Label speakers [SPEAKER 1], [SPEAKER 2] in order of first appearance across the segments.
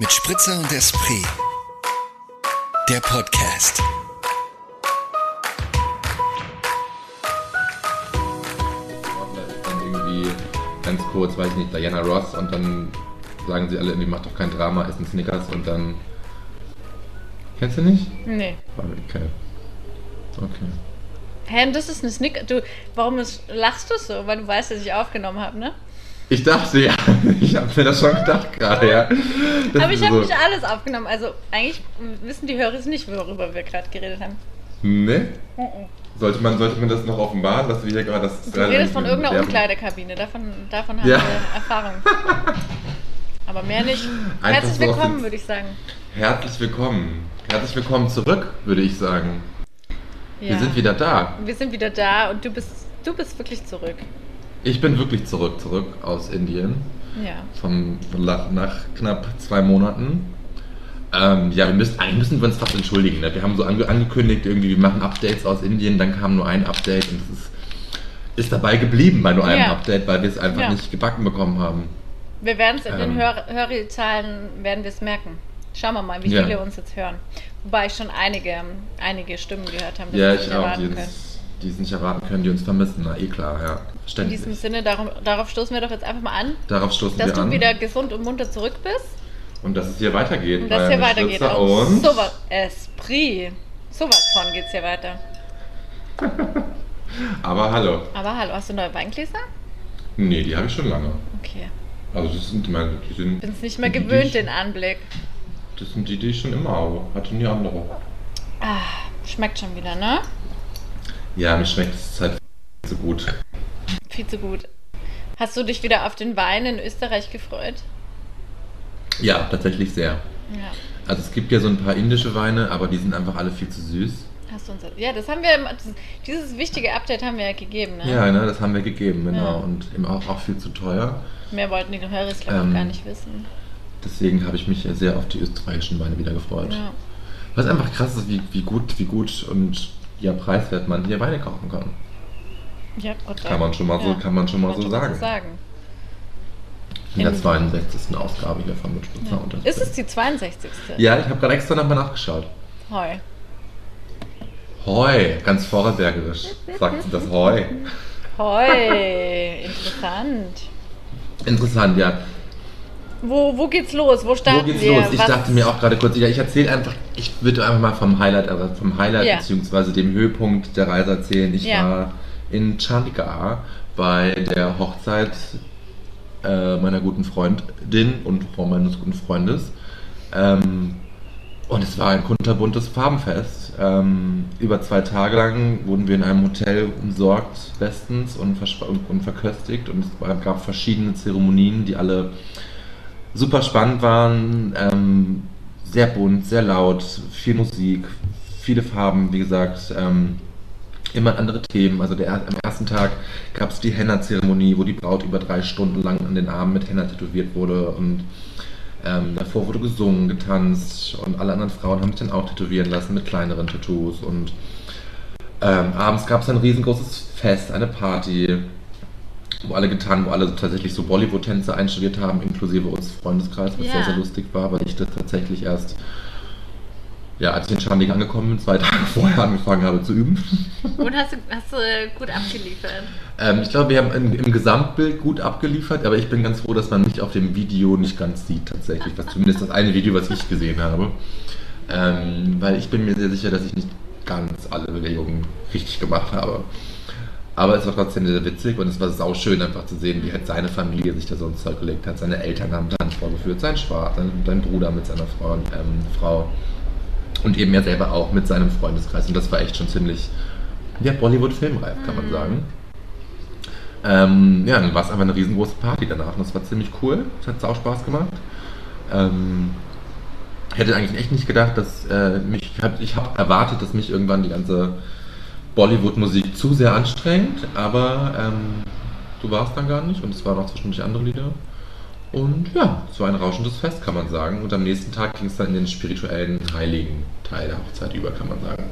[SPEAKER 1] mit Spritzer und Esprit. Der Podcast.
[SPEAKER 2] dann irgendwie ganz kurz, weiß ich nicht, Diana Ross und dann sagen sie alle irgendwie, macht doch kein Drama, essen Snickers und dann. Kennst du nicht?
[SPEAKER 3] Nee.
[SPEAKER 2] Okay. Okay.
[SPEAKER 3] Hä, und das ist eine Snicker. Du, warum ist, lachst du so? Weil du weißt, dass ich aufgenommen habe, ne?
[SPEAKER 2] Ich dachte, ja, ich habe mir das schon gedacht gerade, ja. Das
[SPEAKER 3] Aber ich habe
[SPEAKER 2] so-
[SPEAKER 3] nicht alles aufgenommen. Also eigentlich wissen die Hörer nicht, worüber wir gerade geredet haben.
[SPEAKER 2] Ne? Sollte man, sollte man das noch offenbaren, dass wir hier gerade das.
[SPEAKER 3] Du redest von irgendeiner
[SPEAKER 2] Ja.
[SPEAKER 3] Umkleidekabine. Davon, davon haben
[SPEAKER 2] Ja.
[SPEAKER 3] wir Erfahrung. Aber mehr nicht.
[SPEAKER 2] Einfach
[SPEAKER 3] Herzlich willkommen, würde ich sagen.
[SPEAKER 2] Herzlich willkommen. Herzlich willkommen zurück, würde ich sagen.
[SPEAKER 3] Ja.
[SPEAKER 2] Wir sind wieder da.
[SPEAKER 3] Wir sind wieder da und du bist, du bist wirklich zurück.
[SPEAKER 2] Ich bin wirklich zurück, zurück aus Indien.
[SPEAKER 3] Ja.
[SPEAKER 2] Von, nach, nach knapp zwei Monaten. Ähm, ja, wir müssen, eigentlich müssen wir uns fast entschuldigen. Ne? Wir haben so ange angekündigt, irgendwie, wir machen Updates aus Indien, dann kam nur ein Update und es ist, ist dabei geblieben bei nur einem
[SPEAKER 3] Ja.
[SPEAKER 2] Update, weil wir es einfach
[SPEAKER 3] Ja.
[SPEAKER 2] nicht gebacken bekommen haben.
[SPEAKER 3] Wir werden es in den
[SPEAKER 2] Ähm.
[SPEAKER 3] Hör Hörerzahlen werden wir es merken. Schauen wir mal, wie
[SPEAKER 2] Ja.
[SPEAKER 3] viele uns jetzt hören. Wobei ich schon einige, einige Stimmen gehört habe, die
[SPEAKER 2] ja, ich auch, die, es nicht erwarten können, die uns vermissen. Na, eh klar, ja.
[SPEAKER 3] In
[SPEAKER 2] Verständlich.
[SPEAKER 3] diesem Sinne, darum, darauf stoßen wir doch jetzt einfach mal an,
[SPEAKER 2] Darauf stoßen
[SPEAKER 3] dass
[SPEAKER 2] wir
[SPEAKER 3] du
[SPEAKER 2] an.
[SPEAKER 3] wieder gesund und munter zurück bist
[SPEAKER 2] Und dass es hier weitergeht.
[SPEAKER 3] und dass
[SPEAKER 2] bei
[SPEAKER 3] hier weitergeht. Und
[SPEAKER 2] Und
[SPEAKER 3] sowas, Esprit. Sowas von geht's hier weiter.
[SPEAKER 2] Aber hallo.
[SPEAKER 3] Aber hallo, hast du neue Weingläser?
[SPEAKER 2] Nee, die habe ich schon lange.
[SPEAKER 3] Okay.
[SPEAKER 2] Also das sind meine, die sind.
[SPEAKER 3] Bin es nicht mehr gewöhnt,
[SPEAKER 2] ich,
[SPEAKER 3] den Anblick.
[SPEAKER 2] Das sind die, die ich schon immer habe. Hatte nie andere.
[SPEAKER 3] Ah, schmeckt schon wieder, ne?
[SPEAKER 2] Ja, mir schmeckt es halt so gut.
[SPEAKER 3] Viel zu gut. Hast du dich wieder auf den Wein in Österreich gefreut?
[SPEAKER 2] Ja, tatsächlich sehr.
[SPEAKER 3] Ja.
[SPEAKER 2] Also es gibt ja so ein paar indische Weine, aber die sind einfach alle viel zu süß.
[SPEAKER 3] Hast du uns, ja, das haben wir, dieses wichtige Update haben wir ja gegeben, ne?
[SPEAKER 2] Ja, ne, das haben wir gegeben, genau.
[SPEAKER 3] Ja.
[SPEAKER 2] Und eben auch, auch viel zu teuer.
[SPEAKER 3] Mehr wollten die Hörer glaube ich
[SPEAKER 2] Ähm,
[SPEAKER 3] gar nicht wissen.
[SPEAKER 2] Deswegen habe ich mich sehr auf die österreichischen Weine wieder gefreut.
[SPEAKER 3] Ja.
[SPEAKER 2] Was einfach krass ist, wie, wie gut, wie gut und ja, preiswert man hier Weine kaufen kann.
[SPEAKER 3] Ja, Gott,
[SPEAKER 2] Kann man schon mal so- kann man schon mal so sagen. In der
[SPEAKER 3] In-
[SPEAKER 2] 62. Ausgabe hier von Mitspitzer
[SPEAKER 3] Ja.
[SPEAKER 2] und
[SPEAKER 3] Ist es die 62.
[SPEAKER 2] Ja, ich habe gerade extra nochmal nachgeschaut.
[SPEAKER 3] Heu.
[SPEAKER 2] Hoi, ganz vorarlbergerisch sagt sie das Hoi.
[SPEAKER 3] Heu. Interessant.
[SPEAKER 2] Interessant, ja.
[SPEAKER 3] Wo, wo geht's los? Wo starten
[SPEAKER 2] Wo geht's
[SPEAKER 3] wir?
[SPEAKER 2] los? Ich
[SPEAKER 3] Was-
[SPEAKER 2] dachte mir auch gerade kurz, ich erzähle einfach, ich würde einfach mal vom Highlight, also vom Highlight
[SPEAKER 3] Ja.
[SPEAKER 2] beziehungsweise dem Höhepunkt der Reise erzählen. Ich
[SPEAKER 3] Ja.
[SPEAKER 2] war in Chandigarh bei der Hochzeit äh, meiner guten Freundin und Frau meines guten Freundes. Ähm, und es war ein kunterbuntes Farbenfest. Ähm, über zwei Tage lang wurden wir in einem Hotel umsorgt, bestens und, und, und verköstigt. Und es gab verschiedene Zeremonien, die alle super spannend waren. Ähm, sehr bunt, sehr laut, viel Musik, viele Farben, wie gesagt. Ähm, immer andere Themen. Also der, am ersten Tag gab es die Henna-Zeremonie, wo die Braut über drei Stunden lang an den Armen mit Henna tätowiert wurde und ähm, davor wurde gesungen, getanzt und alle anderen Frauen haben sich dann auch tätowieren lassen mit kleineren Tattoos und ähm, abends gab es ein riesengroßes Fest, eine Party, wo alle getan, wo alle tatsächlich so Bollywood-Tänze einstudiert haben, inklusive uns Freundeskreis, was
[SPEAKER 3] Ja.
[SPEAKER 2] sehr, sehr lustig war, weil ich das tatsächlich erst, ja, als ich in Schandig angekommen bin, zwei Tage vorher angefangen habe zu üben.
[SPEAKER 3] Und hast du, hast du äh, gut abgeliefert?
[SPEAKER 2] Ähm, ich glaube, wir haben im, im Gesamtbild gut abgeliefert, aber ich bin ganz froh, dass man mich auf dem Video nicht ganz sieht, tatsächlich. Was zumindest das eine Video, was ich gesehen habe. Ähm, weil ich bin mir sehr sicher, dass ich nicht ganz alle Bewegungen richtig gemacht habe. Aber es war trotzdem sehr witzig und es war sauschön einfach zu sehen, wie halt seine Familie sich da so ins Zeug gelegt hat. Seine Eltern haben Tanz vorgeführt, sein Schwager, sein, sein Bruder mit seiner Frau, ähm, Frau und eben er selber auch mit seinem Freundeskreis. Und das war echt schon ziemlich, ja, Bollywood-filmreif, kann man sagen. Ähm, ja, dann war es einfach eine riesengroße Party danach und das war ziemlich cool. Es hat sau Spaß gemacht. Ähm, hätte eigentlich echt nicht gedacht, dass äh, mich, ich habe hab erwartet, dass mich irgendwann die ganze Bollywood-Musik zu sehr anstrengt, aber ähm, so war es dann gar nicht und es waren auch zwischendurch andere Lieder. Und ja, war ein rauschendes Fest, kann man sagen. Und am nächsten Tag ging es dann in den spirituellen, heiligen Teil der Hochzeit über, kann man sagen.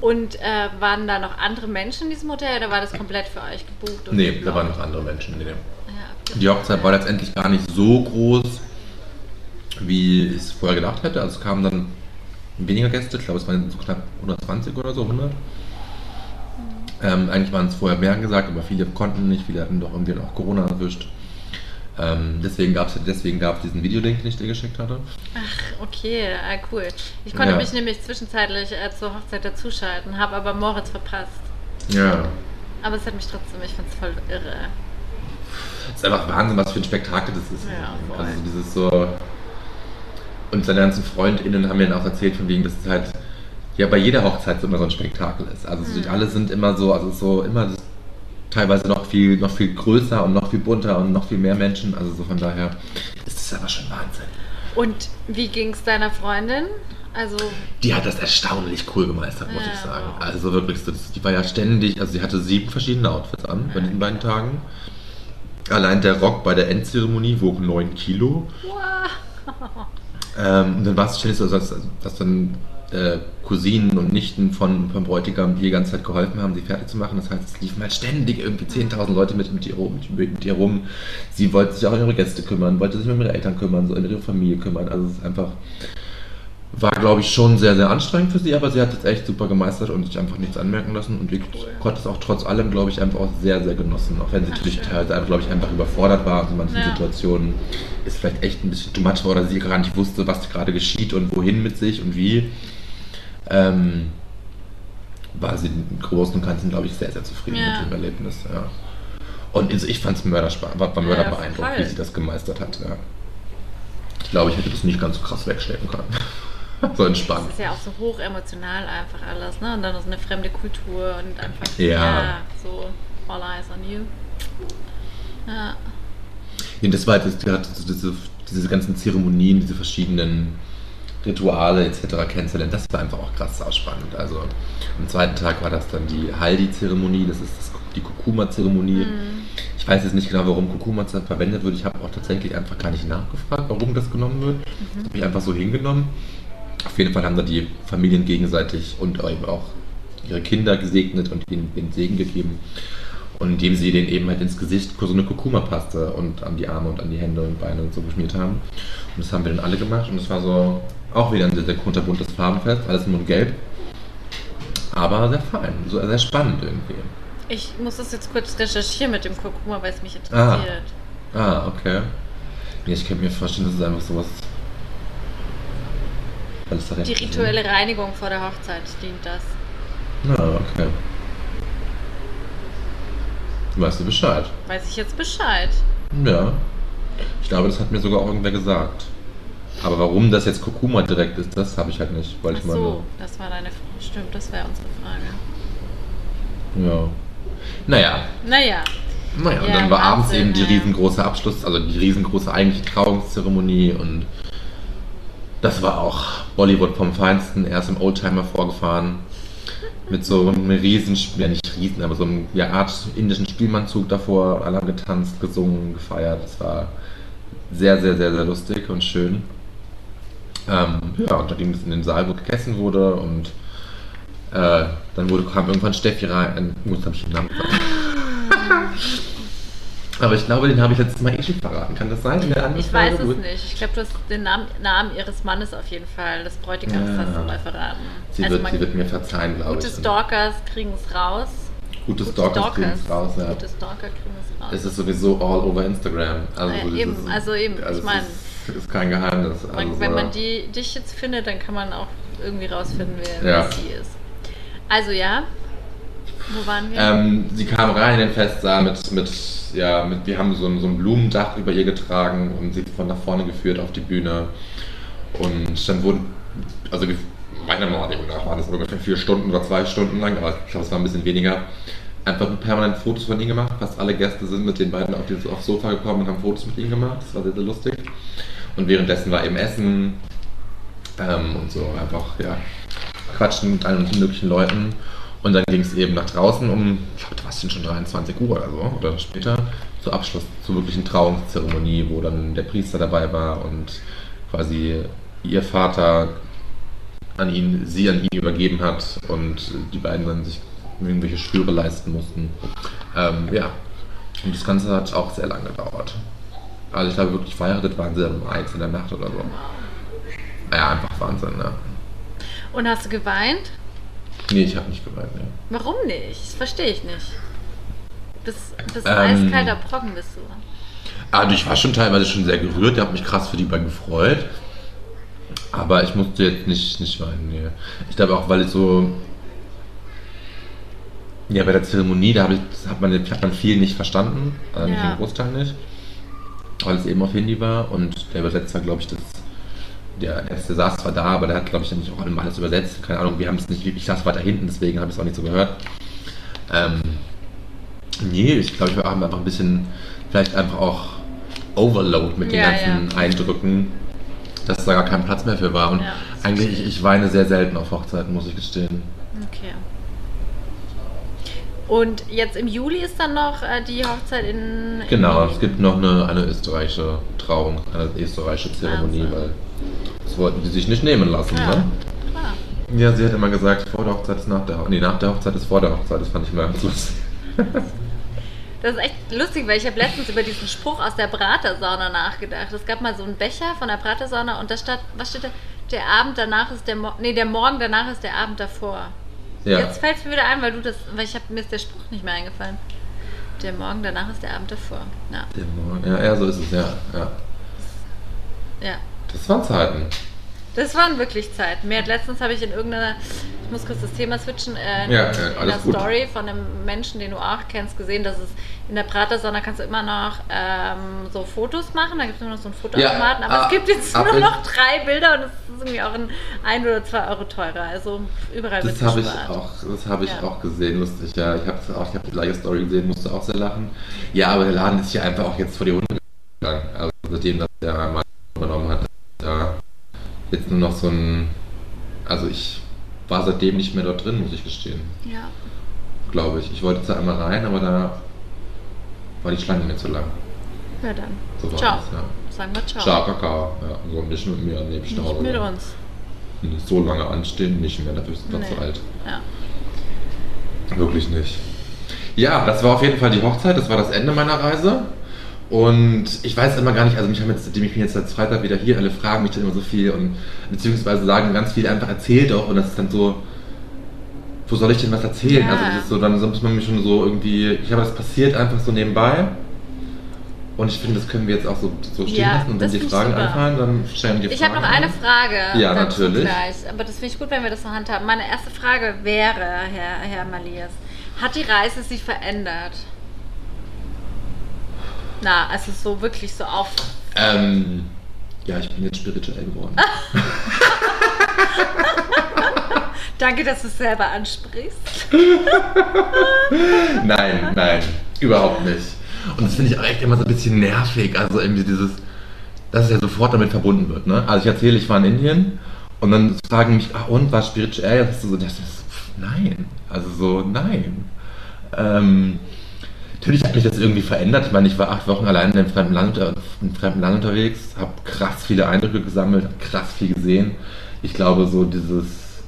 [SPEAKER 3] Und äh, waren da noch andere Menschen in diesem Hotel oder war das komplett für euch gebucht? und
[SPEAKER 2] Nee, da waren noch andere Menschen. Nee, nee.
[SPEAKER 3] Ja,
[SPEAKER 2] Die Hochzeit war letztendlich gar nicht so groß. wie ich es vorher gedacht hätte. Also es kamen dann weniger Gäste, ich glaube es waren so knapp 120 oder so, 100. Ähm, eigentlich waren es vorher mehr gesagt, aber viele konnten nicht, viele hatten doch irgendwie noch Corona erwischt. Ähm, deswegen gab es deswegen gab's diesen Videolink, den ich dir geschickt hatte.
[SPEAKER 3] Ach, okay, ah, cool. Ich konnte
[SPEAKER 2] Ja.
[SPEAKER 3] mich nämlich zwischenzeitlich äh, zur Hochzeit dazuschalten, habe aber Moritz verpasst.
[SPEAKER 2] Ja.
[SPEAKER 3] Aber es hat mich trotzdem, ich fand es voll irre.
[SPEAKER 2] Es ist einfach Wahnsinn, was für ein Spektakel das ist.
[SPEAKER 3] Ja, voll.
[SPEAKER 2] also dieses so. Und seine ganzen FreundInnen haben mir dann auch erzählt, von wegen, dass es halt ja bei jeder Hochzeit so immer so ein Spektakel ist. Also so,
[SPEAKER 3] Mhm.
[SPEAKER 2] alle sind immer so, also so immer das, teilweise noch viel, noch viel größer und noch viel bunter und noch viel mehr Menschen. Also so von daher ist es aber schon Wahnsinn.
[SPEAKER 3] Und wie ging es deiner Freundin? Also,
[SPEAKER 2] Die hat das erstaunlich cool gemeistert, muss
[SPEAKER 3] Ja,
[SPEAKER 2] ich sagen.
[SPEAKER 3] wow.
[SPEAKER 2] Also wirklich, so, die war ja ständig, also sie hatte sieben verschiedene Outfits an bei diesen beiden Tagen. Allein der Rock bei der Endzeremonie wog 9 Kilo.
[SPEAKER 3] wow.
[SPEAKER 2] Ähm, und dann war es ständig so, dass, dass dann äh, Cousinen und Nichten von, vom Bräutigam die die ganze Zeit geholfen haben, sie fertig zu machen. Das heißt, es liefen halt ständig irgendwie 10.000 Leute mit, mit, ihr rum, mit ihr rum. Sie wollte sich auch um ihre Gäste kümmern, wollte sich um ihre Eltern kümmern, so um ihre Familie kümmern. Also es ist einfach, war glaube ich schon sehr, sehr anstrengend für sie, aber sie hat es echt super gemeistert und sich einfach nichts anmerken lassen. Und ich konnte es auch trotz allem, glaube ich, einfach auch sehr, sehr genossen. Auch wenn sie natürlich teilweise einfach, glaube ich, einfach überfordert war in manchen
[SPEAKER 3] Ja.
[SPEAKER 2] Situationen. Ist vielleicht echt ein bisschen too much war oder sie gar nicht wusste, was gerade geschieht und wohin mit sich und wie. Ähm, war sie im Großen und Ganzen, glaube ich, sehr, sehr zufrieden
[SPEAKER 3] Ja.
[SPEAKER 2] mit dem Erlebnis. Ja. Und also ich fand es mörderspannend, war, war mörder
[SPEAKER 3] Ja,
[SPEAKER 2] beeindruckt, wie sie das gemeistert hat. Ja. Ich glaube, ich hätte das nicht ganz so krass wegstecken können. so entspannt.
[SPEAKER 3] Das ist ja auch so hoch emotional einfach alles, ne? Und dann so eine fremde Kultur und einfach
[SPEAKER 2] Ja.
[SPEAKER 3] so all eyes on you. Ja.
[SPEAKER 2] Nee, das war halt das, diese, diese ganzen Zeremonien, diese verschiedenen Rituale etc. kennenzulernen. Das war einfach auch krass spannend. Also am zweiten Tag war das dann die Haldi-Zeremonie, das ist das, die Kurkuma-Zeremonie.
[SPEAKER 3] Mhm.
[SPEAKER 2] Ich weiß jetzt nicht genau, warum Kurkuma verwendet wird. Ich habe auch tatsächlich einfach gar nicht nachgefragt, warum das genommen wird. Das habe ich einfach so hingenommen. Auf jeden Fall haben da die Familien gegenseitig und eben auch ihre Kinder gesegnet und ihnen den Segen gegeben. Und indem sie den eben halt ins Gesicht so eine Kurkuma-Paste und an die Arme und an die Hände und Beine und so geschmiert haben. Und das haben wir dann alle gemacht und das war so auch wieder ein sehr, sehr kunterbuntes Farbenfest, alles nur gelb. Aber sehr fein, so sehr spannend irgendwie.
[SPEAKER 3] Ich muss das jetzt kurz recherchieren mit dem Kurkuma, weil es mich interessiert.
[SPEAKER 2] Ah, okay. Nee, ich könnte mir vorstellen, das ist einfach sowas. Es recht
[SPEAKER 3] Die rituelle Reinigung vor der Hochzeit dient das.
[SPEAKER 2] Na, okay. Weißt du Bescheid?
[SPEAKER 3] Weiß ich jetzt Bescheid.
[SPEAKER 2] Ja. Ich glaube, das hat mir sogar auch irgendwer gesagt. Aber warum das jetzt Kurkuma direkt ist, das habe ich halt nicht. Weil
[SPEAKER 3] Ach
[SPEAKER 2] ich meine.
[SPEAKER 3] so, das war deine Frage. Stimmt, das wäre unsere Frage.
[SPEAKER 2] Ja. Naja.
[SPEAKER 3] Naja,
[SPEAKER 2] Naja, und
[SPEAKER 3] Ja,
[SPEAKER 2] dann war abends
[SPEAKER 3] Wahnsinn,
[SPEAKER 2] eben die riesengroße Abschluss, also die riesengroße eigentliche Trauungszeremonie und das war auch Bollywood vom Feinsten. Er ist im Oldtimer vorgefahren mit so einem riesen, ja nicht riesen, aber so einem ja, Art indischen Spielmannzug davor. Alle haben getanzt, gesungen, gefeiert. Das war sehr, sehr, sehr, sehr lustig und schön. Ähm, ja, und dann ging es in den Saal, wo gegessen wurde und äh, dann wurde, kam irgendwann Steffi rein. Äh, habe ich den Namen gesagt. Aber ich glaube, den habe ich letztes Mal eh schon verraten. Kann das sein?
[SPEAKER 3] Ich weiß es nicht. Ich glaube, du hast den Namen, Namen ihres Mannes auf jeden Fall, des Bräutigams,
[SPEAKER 2] Ja.
[SPEAKER 3] hast du mal verraten.
[SPEAKER 2] Sie,
[SPEAKER 3] Also
[SPEAKER 2] wird, sie wird mir verzeihen, glaube
[SPEAKER 3] Gute
[SPEAKER 2] ich.
[SPEAKER 3] Stalkers kriegen es raus.
[SPEAKER 2] Gute
[SPEAKER 3] Gute
[SPEAKER 2] Stalkers kriegen es raus. Ja.
[SPEAKER 3] Gute Stalker kriegen es raus.
[SPEAKER 2] Es ist sowieso all over Instagram. Also,
[SPEAKER 3] Ja,
[SPEAKER 2] das
[SPEAKER 3] eben,
[SPEAKER 2] ist,
[SPEAKER 3] also eben, ich
[SPEAKER 2] es
[SPEAKER 3] mein-
[SPEAKER 2] ist, ist kein Geheimnis.
[SPEAKER 3] Man,
[SPEAKER 2] Also
[SPEAKER 3] wenn man die, dich jetzt findet, dann kann man auch irgendwie rausfinden, wer,
[SPEAKER 2] Ja.
[SPEAKER 3] sie ist. Also ja, wo waren wir?
[SPEAKER 2] Ähm, sie kam rein in den Festsaal mit, mit, ja, mit, wir haben so ein, so ein Blumendach über ihr getragen und sie von nach vorne geführt auf die Bühne. Und dann wurden, also meiner Meinung nach waren das ungefähr vier Stunden oder zwei Stunden lang, aber ich glaube, es war ein bisschen weniger. Einfach permanent Fotos von ihnen gemacht. Fast alle Gäste sind mit den beiden auf die, aufs Sofa gekommen und haben Fotos mit ihnen gemacht. Das war sehr, sehr lustig. Und währenddessen war eben Essen ähm, und so einfach, ja, quatschen mit allen möglichen Leuten. Und dann ging es eben nach draußen um, ich glaube, was sind schon 23 Uhr oder so, oder später, zum Abschluss, zur wirklichen Trauungszeremonie, wo dann der Priester dabei war und quasi ihr Vater an ihn, sie an ihn übergeben hat und die beiden dann sich irgendwelche Schwüre leisten mussten. Ähm, ja, und das Ganze hat auch sehr lange gedauert. Also ich glaube wirklich verheiratet waren sie um eins in der Nacht oder so. Ja, einfach Wahnsinn, ne?
[SPEAKER 3] Und hast du geweint?
[SPEAKER 2] Nee, ich habe nicht geweint, ne.
[SPEAKER 3] Warum nicht? Das verstehe ich nicht. Bis, bis
[SPEAKER 2] Ähm.
[SPEAKER 3] eiskalter Brocken bist du.
[SPEAKER 2] Also ich war schon teilweise schon sehr gerührt, ich habe mich krass für die beiden gefreut. Aber ich musste jetzt nicht, nicht weinen, nee. Ich glaube auch, weil ich so. Ja, bei der Zeremonie, da hab ich, das hat, man, hat man viel nicht verstanden, nicht
[SPEAKER 3] Ja.
[SPEAKER 2] im Großteil nicht. Weil es eben auf Hindi war und der Übersetzer, glaube ich, das. Der, der saß zwar da, aber der hat, glaube ich, dann nicht auch alles übersetzt. Keine Ahnung, wir haben es nicht, ich saß weiter hinten, deswegen habe ich es auch nicht so gehört. Ähm, nee, ich glaube, ich war einfach ein bisschen, vielleicht einfach auch Overload mit den
[SPEAKER 3] Ja,
[SPEAKER 2] ganzen
[SPEAKER 3] ja.
[SPEAKER 2] Eindrücken, dass da gar kein Platz mehr für war. Und
[SPEAKER 3] Ja,
[SPEAKER 2] eigentlich, ich, ich weine sehr selten auf Hochzeiten, muss ich gestehen.
[SPEAKER 3] Okay. Und jetzt im Juli ist dann noch äh, die Hochzeit in. in
[SPEAKER 2] Genau,
[SPEAKER 3] Berlin.
[SPEAKER 2] es gibt noch eine, eine österreichische Trauung, eine österreichische Zeremonie,
[SPEAKER 3] Wahnsinn.
[SPEAKER 2] weil das wollten die sich nicht nehmen lassen.
[SPEAKER 3] Ja,
[SPEAKER 2] Ne?
[SPEAKER 3] klar.
[SPEAKER 2] Ja, sie hat immer gesagt, vor der Hochzeit ist nach der Hochzeit. Nee, nach der Hochzeit ist vor der Hochzeit. Das fand ich immer ganz lustig.
[SPEAKER 3] Das ist echt lustig, weil ich habe letztens über diesen Spruch aus der Pratersauna nachgedacht. Es gab mal so einen Becher von der Pratersauna und da stand, was steht da? Der Abend danach ist der Mo nee, der Morgen danach ist der Abend davor.
[SPEAKER 2] Ja.
[SPEAKER 3] Jetzt fällt es mir wieder ein, weil du das, weil ich hab, mir ist der Spruch nicht mehr eingefallen. Der Morgen danach ist der Abend davor. Ja.
[SPEAKER 2] Der Morgen- Ja, ja, so ist es, ja. ja.
[SPEAKER 3] ja.
[SPEAKER 2] Das waren Zeiten.
[SPEAKER 3] Das waren wirklich Zeiten. Mir hat letztens habe ich in irgendeiner, ich muss kurz das Thema switchen, äh,
[SPEAKER 2] Ja, ja,
[SPEAKER 3] in
[SPEAKER 2] alles
[SPEAKER 3] einer
[SPEAKER 2] gut.
[SPEAKER 3] Story von einem Menschen, den du auch kennst, gesehen, dass es in der Pratersauna kannst du immer noch ähm, so Fotos machen. Da gibt es immer noch so einen Fotoautomaten.
[SPEAKER 2] Ja,
[SPEAKER 3] aber
[SPEAKER 2] ah,
[SPEAKER 3] es gibt jetzt
[SPEAKER 2] ab
[SPEAKER 3] nur
[SPEAKER 2] in-
[SPEAKER 3] noch drei Bilder und es ist irgendwie auch ein, ein oder zwei Euro teurer. Also überall wird
[SPEAKER 2] Das habe ich auch, das habe ich
[SPEAKER 3] Ja.
[SPEAKER 2] auch gesehen, lustig. Ja, ich habe auch, ich habe die gleiche Story gesehen, musste auch sehr lachen. Ja, aber der Laden ist hier einfach auch jetzt vor die Hunde gegangen. Also seitdem das der Mann übernommen hat, da jetzt nur noch so ein. Also ich war seitdem nicht mehr dort drin, muss ich gestehen.
[SPEAKER 3] Ja.
[SPEAKER 2] Glaube ich. Ich wollte zwar einmal rein, aber da war die Schlange mir zu lang.
[SPEAKER 3] ja, dann.
[SPEAKER 2] So war
[SPEAKER 3] Ciao.
[SPEAKER 2] das, ja.
[SPEAKER 3] Sagen wir ciao.
[SPEAKER 2] Ciao, Kakao. Ja, so nicht mit mir neben
[SPEAKER 3] Nicht
[SPEAKER 2] Stau.
[SPEAKER 3] mit uns.
[SPEAKER 2] So lange anstehen, nicht mehr, dafür ist es
[SPEAKER 3] Nee.
[SPEAKER 2] zu alt.
[SPEAKER 3] Ja.
[SPEAKER 2] Wirklich nicht. Ja, das war auf jeden Fall die Hochzeit, das war das Ende meiner Reise. Und ich weiß immer gar nicht, also mich haben jetzt, seitdem ich bin jetzt seit Freitag wieder hier, alle fragen mich dann immer so viel und beziehungsweise sagen ganz viel einfach erzählt auch und das ist dann so, wo soll ich denn was erzählen?
[SPEAKER 3] Ja.
[SPEAKER 2] Also das ist so, dann muss man mich schon so irgendwie, ich habe das passiert einfach so nebenbei. Und ich finde, das können wir jetzt auch so, so stehen
[SPEAKER 3] Ja,
[SPEAKER 2] lassen. Und wenn die Fragen
[SPEAKER 3] super.
[SPEAKER 2] einfallen, dann stellen die Fragen.
[SPEAKER 3] Ich habe noch eine. Frage.
[SPEAKER 2] Ja, natürlich.
[SPEAKER 3] Gleich. Aber das finde ich gut, wenn wir das noch handhaben. Meine erste Frage wäre, Herr, Herr Malias, hat die Reise sich verändert? Na, also so wirklich so auf.
[SPEAKER 2] Ähm, ja, ich bin jetzt spirituell geworden.
[SPEAKER 3] Danke, dass du es selber ansprichst.
[SPEAKER 2] Nein, nein, überhaupt nicht. Und das finde ich auch echt immer so ein bisschen nervig. Also irgendwie dieses, dass es ja sofort damit verbunden wird. Ne? Also ich erzähle, ich war in Indien und dann fragen mich, ach und, war spirituell? Das ist so, das ist, nein. Also so, nein. Ähm, natürlich hat mich das irgendwie verändert. Ich meine, ich war acht Wochen allein in einem fremden Land, äh, in fremden Land unterwegs, habe krass viele Eindrücke gesammelt, habe krass viel gesehen. Ich glaube, so dieses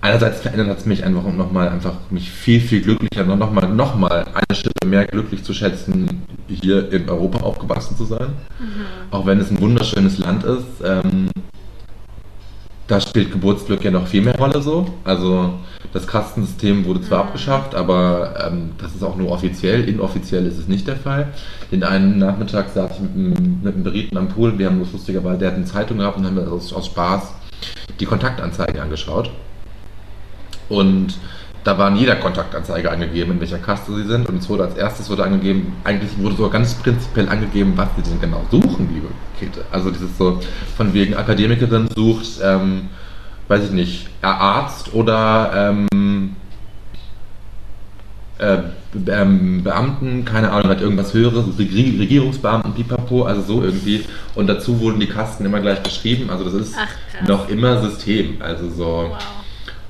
[SPEAKER 2] einerseits verändert hat es mich einfach, um nochmal einfach mich viel, viel glücklicher, noch mal, noch mal eine Schippe mehr glücklich zu schätzen, hier in Europa aufgewachsen zu sein. Auch wenn es ein wunderschönes Land ist. Ähm, da spielt Geburtsglück ja noch viel mehr Rolle so. Also das Kastensystem wurde zwar abgeschafft, aber ähm, das ist auch nur offiziell. Inoffiziell ist es nicht der Fall. Den einen Nachmittag saß ich mit einem, mit einem Beriten am Pool. Wir haben das lustigerweise, der hat eine Zeitung gehabt und haben aus, aus Spaß die Kontaktanzeigen angeschaut. Und da war in jeder Kontaktanzeige angegeben, in welcher Kaste sie sind. Und es wurde als erstes wurde angegeben, eigentlich wurde sogar ganz prinzipiell angegeben, was sie denn genau suchen, liebe Käthe. Also dieses so, von wegen Akademikerin sucht, ähm, weiß ich nicht, Arzt oder ähm, äh, ähm, Beamten, keine Ahnung, hat irgendwas Höheres, Reg- Regierungsbeamten, pipapo, also so irgendwie. Und dazu wurden die Kasten immer gleich beschrieben. Also das ist
[SPEAKER 3] Ach,
[SPEAKER 2] noch immer System. Also so.
[SPEAKER 3] Wow.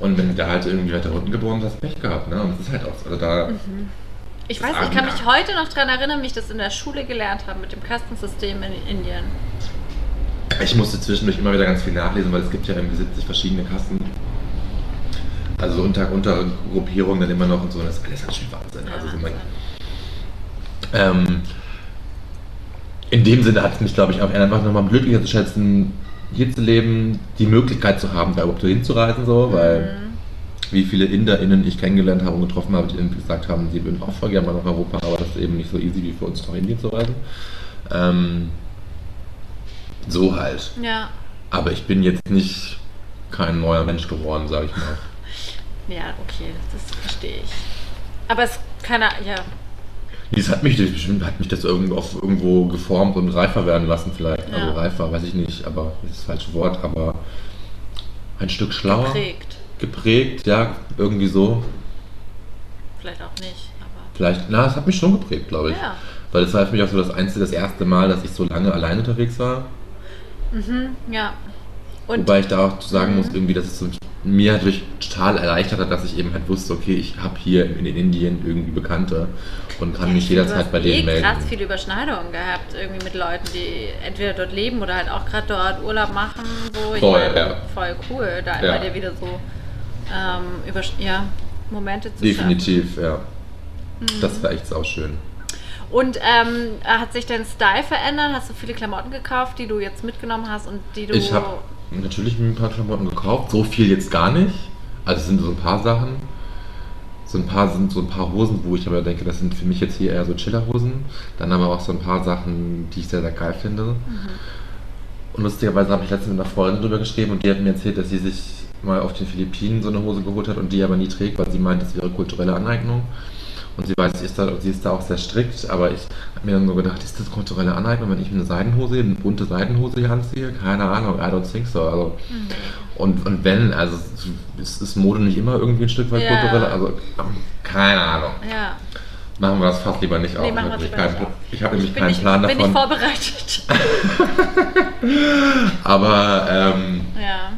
[SPEAKER 2] Und wenn du da halt irgendwie weiter unten geboren hast, Pech gehabt, ne? Und das ist halt auch so. Also da,
[SPEAKER 3] Ich weiß, ich kann mich heute noch daran erinnern, wie ich das in der Schule gelernt habe mit dem Kastensystem in Indien.
[SPEAKER 2] ich musste zwischendurch immer wieder ganz viel nachlesen, weil es gibt ja irgendwie 70 verschiedene Kasten. Also so unter, Untergruppierungen dann immer noch und so. Und das ist alles ganz schön Wahnsinn. Also so mein, ähm, in dem Sinne hat es mich, glaube ich, auch einfach nochmal glücklicher zu schätzen, hier zu leben, die Möglichkeit zu haben, da überhaupt hinzureisen, so, weil
[SPEAKER 3] Mhm.
[SPEAKER 2] wie viele InderInnen ich kennengelernt habe und getroffen habe, die irgendwie gesagt haben, sie würden auch voll gerne mal nach Europa, aber das ist eben nicht so easy wie für uns nach Indien zu reisen. Ähm, so halt.
[SPEAKER 3] Ja.
[SPEAKER 2] Aber ich bin jetzt nicht kein neuer Mensch geworden, sage ich mal.
[SPEAKER 3] Ja, okay, das verstehe ich. Aber es kann ja.
[SPEAKER 2] Das hat mich, das bestimmt hat mich das irgendwo, auf, irgendwo geformt und reifer werden lassen vielleicht.
[SPEAKER 3] Ja.
[SPEAKER 2] Also reifer, weiß ich nicht, aber das ist das falsche Wort, aber ein Stück schlauer.
[SPEAKER 3] Geprägt.
[SPEAKER 2] Geprägt, ja, irgendwie so.
[SPEAKER 3] Vielleicht auch nicht, aber.
[SPEAKER 2] Vielleicht, na, es hat mich schon geprägt, glaube ich.
[SPEAKER 3] Ja.
[SPEAKER 2] Weil es war für mich auch so das einzige, das erste Mal, dass ich so lange allein unterwegs war.
[SPEAKER 3] Mhm, ja. Und
[SPEAKER 2] Wobei ich da auch sagen muss, irgendwie, dass es mir natürlich total erleichtert hat, dass ich eben halt wusste, okay, ich habe hier in, in Indien irgendwie Bekannte und kann mich
[SPEAKER 3] du hast
[SPEAKER 2] jederzeit bei denen
[SPEAKER 3] eh
[SPEAKER 2] melden.
[SPEAKER 3] krass viele Überschneidungen gehabt, irgendwie mit Leuten, die entweder dort leben oder halt auch gerade dort Urlaub machen. So. Ich
[SPEAKER 2] Voll,
[SPEAKER 3] meine,
[SPEAKER 2] ja.
[SPEAKER 3] voll cool, da
[SPEAKER 2] Ja.
[SPEAKER 3] bei dir wieder so ähm, über, ja, Momente zu
[SPEAKER 2] Definitiv, ja.
[SPEAKER 3] Mhm.
[SPEAKER 2] Das war echt sauschön.
[SPEAKER 3] Und ähm, hat sich dein Style verändert? Hast du viele Klamotten gekauft, die du jetzt mitgenommen hast und die du.
[SPEAKER 2] Ich habe natürlich mir ein paar Klamotten gekauft, so viel jetzt gar nicht. Also es sind so ein paar Sachen. So ein paar sind so ein paar Hosen, wo ich aber denke, das sind für mich jetzt hier eher so Chillerhosen. Dann aber auch so ein paar Sachen, die ich sehr, sehr geil finde.
[SPEAKER 3] Mhm.
[SPEAKER 2] Und lustigerweise habe ich letztens mit einer Freundin drüber geschrieben und die hat mir erzählt, dass sie sich mal auf den Philippinen so eine Hose geholt hat und die aber nie trägt, weil sie meint, das wäre kulturelle Aneignung. Und sie weiß, sie ist, da, sie ist da auch sehr strikt, aber ich habe mir dann so gedacht, ist das kulturelle Aneignung, wenn ich mir eine Seidenhose, eine bunte Seidenhose hier anziehe? Keine Ahnung, I don't think so. Also,
[SPEAKER 3] Mhm.
[SPEAKER 2] und, und wenn, also ist, ist Mode nicht immer irgendwie ein Stück weit
[SPEAKER 3] Ja.
[SPEAKER 2] kulturell? Also, ähm, keine Ahnung.
[SPEAKER 3] Ja.
[SPEAKER 2] Machen wir das fast lieber nicht
[SPEAKER 3] Nee,
[SPEAKER 2] auf.
[SPEAKER 3] machen wir nicht auf.
[SPEAKER 2] Ich habe nämlich
[SPEAKER 3] bin
[SPEAKER 2] keinen
[SPEAKER 3] nicht,
[SPEAKER 2] Plan
[SPEAKER 3] bin
[SPEAKER 2] davon.
[SPEAKER 3] nicht vorbereitet.
[SPEAKER 2] aber ähm,
[SPEAKER 3] ja.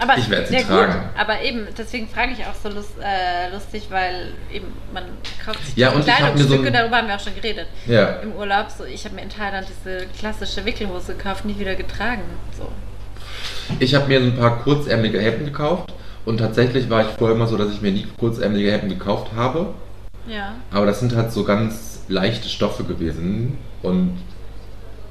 [SPEAKER 3] Aber,
[SPEAKER 2] Ich werde sie
[SPEAKER 3] ja,
[SPEAKER 2] tragen.
[SPEAKER 3] Gut, aber eben, deswegen frage ich auch so lust, äh, lustig, weil eben man kauft sich
[SPEAKER 2] Ja, und mir so
[SPEAKER 3] Kleidungsstücke,
[SPEAKER 2] ein-
[SPEAKER 3] darüber haben wir auch schon geredet.
[SPEAKER 2] ja.
[SPEAKER 3] Im Urlaub, so ich habe mir in Thailand diese klassische Wickelhose gekauft, nie wieder getragen. So.
[SPEAKER 2] Ich habe mir so ein paar kurzärmelige Hemden gekauft und tatsächlich war ich vorher immer so, dass ich mir nie kurzärmelige Hemden gekauft habe.
[SPEAKER 3] Ja.
[SPEAKER 2] Aber das sind halt so ganz leichte Stoffe gewesen und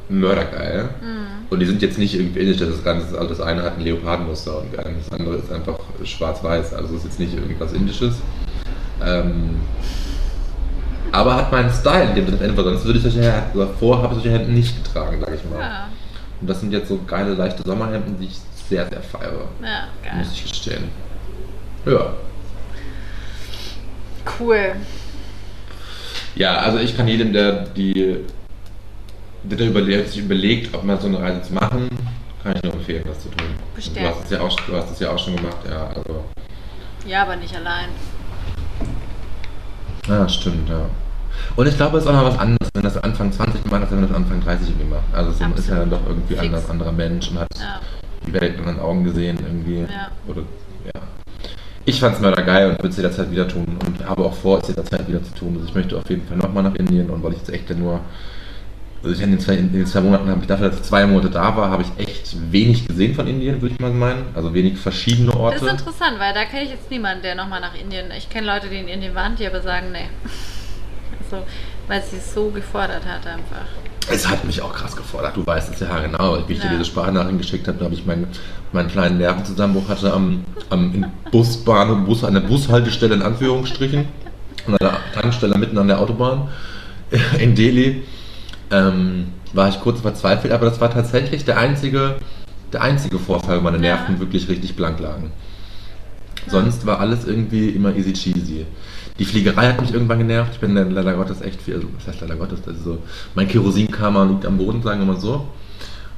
[SPEAKER 2] mördergeil.
[SPEAKER 3] Mhm.
[SPEAKER 2] Und die sind jetzt nicht irgendwie ähnlich, das, Ganze, also das eine hat ein Leopardenmuster und das andere ist einfach schwarz-weiß. Also es ist jetzt nicht irgendwas Indisches. Ähm, aber hat meinen Style in dem Sinne, weil sonst würde ich solche Hemden, vorher habe ich solche Hemden nicht getragen, sage ich mal.
[SPEAKER 3] Ja.
[SPEAKER 2] Und das sind jetzt so geile, leichte Sommerhemden, die ich sehr, sehr feiere.
[SPEAKER 3] Ja, geil.
[SPEAKER 2] Muss ich gestehen. Ja.
[SPEAKER 3] Cool.
[SPEAKER 2] Ja, also ich kann jedem, der die der da überlegt, sich überlegt, ob man so eine Reise zu machen, kann ich nur empfehlen, das zu tun. Du hast es ja auch, du hast es ja auch schon gemacht, ja. Also,
[SPEAKER 3] Ja, aber nicht allein.
[SPEAKER 2] ja, stimmt, ja. Und ich glaube, es ist auch noch was anderes, wenn das Anfang 20 macht, als wenn man das Anfang 30 irgendwie macht. Also es ist ja dann
[SPEAKER 3] Absolut.
[SPEAKER 2] doch irgendwie
[SPEAKER 3] Fix.
[SPEAKER 2] anders, anderer Mensch und hat
[SPEAKER 3] Ja.
[SPEAKER 2] die Welt in anderen Augen gesehen irgendwie.
[SPEAKER 3] Ja.
[SPEAKER 2] Oder, ja. Ich fand es mörder geil und würde es jederzeit wieder tun und habe auch vor, es jederzeit wieder zu tun. Also ich möchte auf jeden Fall nochmal nach Indien und weil ich jetzt echt nur, also ich in den zwei, in den zwei Monaten habe ich dafür, dass ich zwei Monate da war, habe ich echt wenig gesehen von Indien, würde ich mal meinen. Also wenig verschiedene
[SPEAKER 3] Das
[SPEAKER 2] Orte.
[SPEAKER 3] ist interessant, weil da kenne ich jetzt niemanden, der nochmal nach Indien. Ich kenne Leute, die in Indien waren, die aber sagen, nee. Also, weil sie es so gefordert hat einfach.
[SPEAKER 2] Es hat mich auch krass gefordert, du weißt es ja genau. Wie ich dir
[SPEAKER 3] Ja.
[SPEAKER 2] diese Sprachnachrichten geschickt habe, da habe ich meinen, meinen kleinen Nervenzusammenbruch hatte am, am in Busbahn, Bus, an der Bushaltestelle in Anführungsstrichen, an der Tankstelle mitten an der Autobahn in Delhi. Ähm, war ich kurz verzweifelt, aber das war tatsächlich der einzige, der einzige Vorfall, wo meine
[SPEAKER 3] Ja.
[SPEAKER 2] Nerven wirklich richtig blank lagen. Sonst war alles irgendwie immer easy cheesy. Die Fliegerei hat mich irgendwann genervt. Ich bin dann leider Gottes echt viel, also was heißt leider Gottes, das ist so, mein Kerosinkammer liegt am Boden, sagen wir mal so.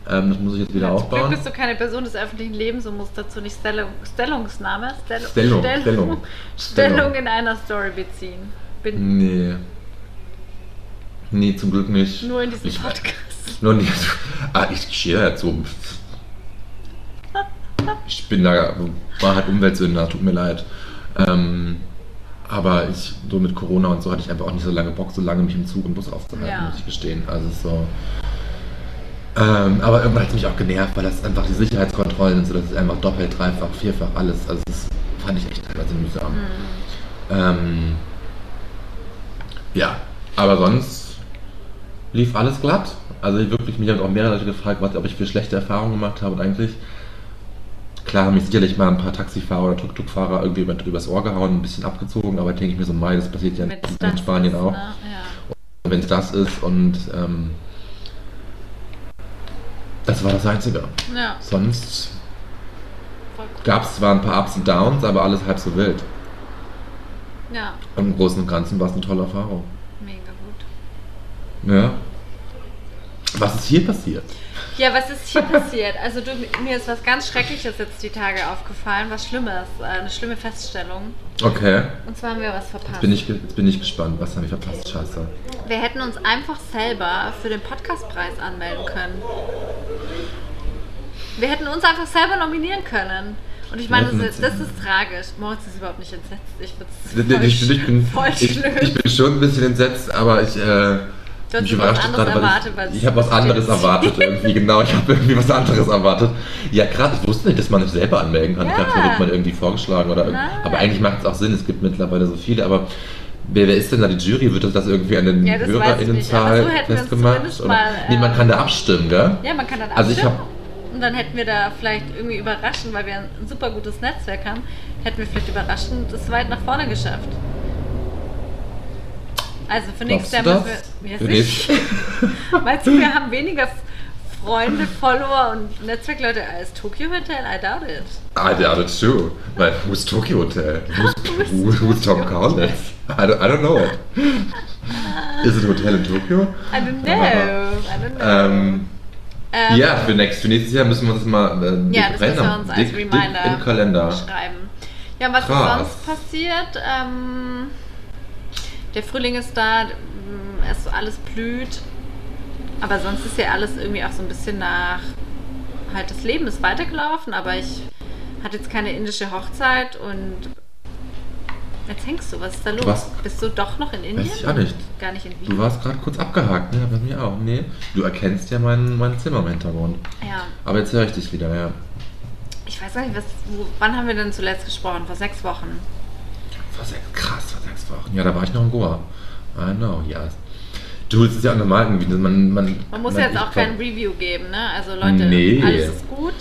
[SPEAKER 2] Ähm, das muss ich jetzt wieder
[SPEAKER 3] Ja, Zum Glück
[SPEAKER 2] aufbauen.
[SPEAKER 3] bist du keine Person des öffentlichen Lebens und musst dazu nicht Stellung, Stellungsnahme, Stellung,
[SPEAKER 2] Stellung,
[SPEAKER 3] Stellung,
[SPEAKER 2] Stellung,
[SPEAKER 3] Stellung
[SPEAKER 2] Stellung.
[SPEAKER 3] in einer Story beziehen. Bin
[SPEAKER 2] Nee. Nee, zum Glück nicht.
[SPEAKER 3] nur in diesem
[SPEAKER 2] ich,
[SPEAKER 3] Podcast.
[SPEAKER 2] Nur nicht. Ah, ich stehe dazu. Ich bin da, war halt Umweltsünder, tut mir leid. Ähm, aber ich, so mit Corona und so hatte ich einfach auch nicht so lange Bock, so lange mich im Zug und Bus aufzuhalten,
[SPEAKER 3] Ja.
[SPEAKER 2] muss ich gestehen. Also so. Ähm, aber irgendwann hat es mich auch genervt, weil das einfach die Sicherheitskontrollen sind, so das ist einfach doppelt, dreifach, vierfach, alles. Also das fand ich echt teilweise mühsam.
[SPEAKER 3] Mhm.
[SPEAKER 2] Ähm, ja, aber sonst lief alles glatt Also ich wirklich, mich haben auch mehrere Leute gefragt, was, ob ich für schlechte Erfahrungen gemacht habe und eigentlich, klar haben mich sicherlich mal ein paar Taxifahrer oder Tuk-Tuk-Fahrer irgendwie über, übers Ohr gehauen, ein bisschen abgezogen, aber denke ich mir so, mei, das passiert ja in
[SPEAKER 3] Stunts,
[SPEAKER 2] Spanien auch.
[SPEAKER 3] Ne? Ja.
[SPEAKER 2] Wenn es das ist und ähm, das war das Einzige.
[SPEAKER 3] ja,
[SPEAKER 2] Sonst gab es zwar ein paar Ups und Downs, aber alles halb so wild.
[SPEAKER 3] Ja,
[SPEAKER 2] Und im Großen und Ganzen war es eine tolle Erfahrung. Ja. Was ist hier passiert?
[SPEAKER 3] Ja, was ist hier passiert? Also du, mir ist was ganz Schreckliches jetzt die Tage aufgefallen, was Schlimmes, äh, eine schlimme Feststellung.
[SPEAKER 2] Okay.
[SPEAKER 3] Und zwar haben wir was verpasst.
[SPEAKER 2] Jetzt bin ich, jetzt bin ich gespannt. Was habe ich verpasst? Scheiße.
[SPEAKER 3] Wir hätten uns einfach selber für den Podcastpreis anmelden können. Wir hätten uns einfach selber nominieren können. Und ich meine,
[SPEAKER 2] Wir
[SPEAKER 3] das ist, das ist tragisch. Moritz ist überhaupt nicht entsetzt. Ich, find's
[SPEAKER 2] Ich,
[SPEAKER 3] voll,
[SPEAKER 2] ich, bin,
[SPEAKER 3] voll
[SPEAKER 2] ich, ich bin schon ein bisschen entsetzt, aber ich. Äh,
[SPEAKER 3] Du
[SPEAKER 2] mich
[SPEAKER 3] was
[SPEAKER 2] überrascht
[SPEAKER 3] anderes
[SPEAKER 2] gerade,
[SPEAKER 3] erwartet,
[SPEAKER 2] ich,
[SPEAKER 3] weil
[SPEAKER 2] ich habe was anderes erwartet irgendwie, genau, ich habe irgendwie was anderes erwartet. Ja, gerade, ich wusste nicht, dass man sich selber anmelden kann. Ich
[SPEAKER 3] Ja.
[SPEAKER 2] dachte, da wird man irgendwie vorgeschlagen oder
[SPEAKER 3] Nein.
[SPEAKER 2] Aber eigentlich macht es auch Sinn, es gibt mittlerweile so viele, aber wer, wer ist denn da die Jury? Wird das, das irgendwie an den
[SPEAKER 3] Ja, ich
[SPEAKER 2] HörerInnenzahl
[SPEAKER 3] so
[SPEAKER 2] festgemacht?
[SPEAKER 3] mal,
[SPEAKER 2] nee, man
[SPEAKER 3] ähm,
[SPEAKER 2] kann da abstimmen, gell?
[SPEAKER 3] Ja, man kann dann
[SPEAKER 2] Also ich
[SPEAKER 3] abstimmen. und dann hätten wir da vielleicht irgendwie überraschend, weil wir ein super gutes Netzwerk haben, hätten wir vielleicht überraschend das weit nach vorne geschafft. Also für nächstes Jahr müssen wir. Ja, sicher. Meinst du, wir haben weniger Freunde, Follower und Netzwerkleute als Tokyo Hotel? I doubt it.
[SPEAKER 2] I doubt it too. But who's Tokyo Hotel? Who's, who, who's Tom Collins? I don't, I don't know. Is it Hotel in Tokyo?
[SPEAKER 3] I don't know. I don't know.
[SPEAKER 2] Ähm,
[SPEAKER 3] Ähm,
[SPEAKER 2] ja, für, nächst, für nächstes Jahr müssen wir das mal äh,
[SPEAKER 3] Ja, das müssen wir uns als
[SPEAKER 2] dick, dick
[SPEAKER 3] Reminder
[SPEAKER 2] im Kalender.
[SPEAKER 3] schreiben. Ja, was
[SPEAKER 2] Krass.
[SPEAKER 3] ist sonst passiert? Ähm, der Frühling ist da, m, es alles blüht. Aber sonst ist ja alles irgendwie auch so ein bisschen nach. Halt, das Leben ist weitergelaufen, aber ich hatte jetzt keine indische Hochzeit und. Jetzt hängst du, was ist da los?
[SPEAKER 2] Was?
[SPEAKER 3] Bist du doch noch in Indien?
[SPEAKER 2] ich auch nicht.
[SPEAKER 3] Gar nicht in Wien?
[SPEAKER 2] Du warst gerade kurz abgehakt, ne? Bei mir auch. Nee. Du erkennst ja mein, mein Zimmer im Hintergrund.
[SPEAKER 3] Ja.
[SPEAKER 2] Aber jetzt höre ich dich wieder, ja.
[SPEAKER 3] Ich weiß gar nicht, was, wo, wann haben wir denn zuletzt gesprochen? Vor sechs Wochen.
[SPEAKER 2] Vor sechs, krass, vor sechs Wochen. Ja, da war ich noch in Goa. I know, yes. Du, es ist ja auch normal irgendwie. Man, man,
[SPEAKER 3] Man muss ja jetzt auch kein Review geben, ne? Also Leute,
[SPEAKER 2] Nee.
[SPEAKER 3] alles ist gut.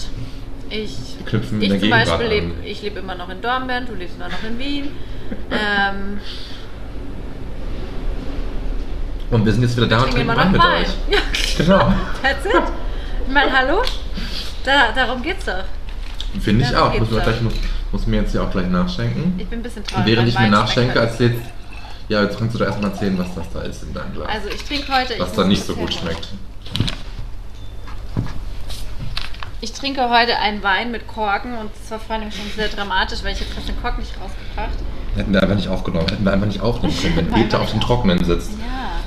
[SPEAKER 3] Ich,
[SPEAKER 2] Wir knüpfen
[SPEAKER 3] ich zum Beispiel lebe ich lebe immer noch in Dornbirn, du lebst immer noch in Wien. Ähm,
[SPEAKER 2] Und wir sind jetzt wieder da und
[SPEAKER 3] trinken
[SPEAKER 2] Wein
[SPEAKER 3] noch
[SPEAKER 2] mit
[SPEAKER 3] Wein.
[SPEAKER 2] euch.
[SPEAKER 3] Ja,
[SPEAKER 2] Genau.
[SPEAKER 3] that's it. Ich meine, hallo? Da, darum geht's doch.
[SPEAKER 2] Finde ich
[SPEAKER 3] Darum
[SPEAKER 2] auch. Mir
[SPEAKER 3] doch.
[SPEAKER 2] gleich, muss, muss mir jetzt ja auch gleich nachschenken.
[SPEAKER 3] Ich bin ein bisschen
[SPEAKER 2] Und
[SPEAKER 3] traurig.
[SPEAKER 2] während
[SPEAKER 3] mein
[SPEAKER 2] ich mir nachschenke,
[SPEAKER 3] heute
[SPEAKER 2] erzählst. Ja, jetzt kannst du doch erstmal erzählen, was das da ist in deinem Glas.
[SPEAKER 3] Also ich trinke heute.
[SPEAKER 2] was da nicht so gut schmeckt.
[SPEAKER 3] Ich trinke heute einen Wein mit Korken und das war vor allem schon sehr dramatisch, weil ich habe fast den Korken nicht rausgebracht.
[SPEAKER 2] Hätten wir einfach nicht aufgenommen, hätten wir einfach nicht aufnehmen können, wenn Peter auf dem Trockenen sitzt.
[SPEAKER 3] Ja.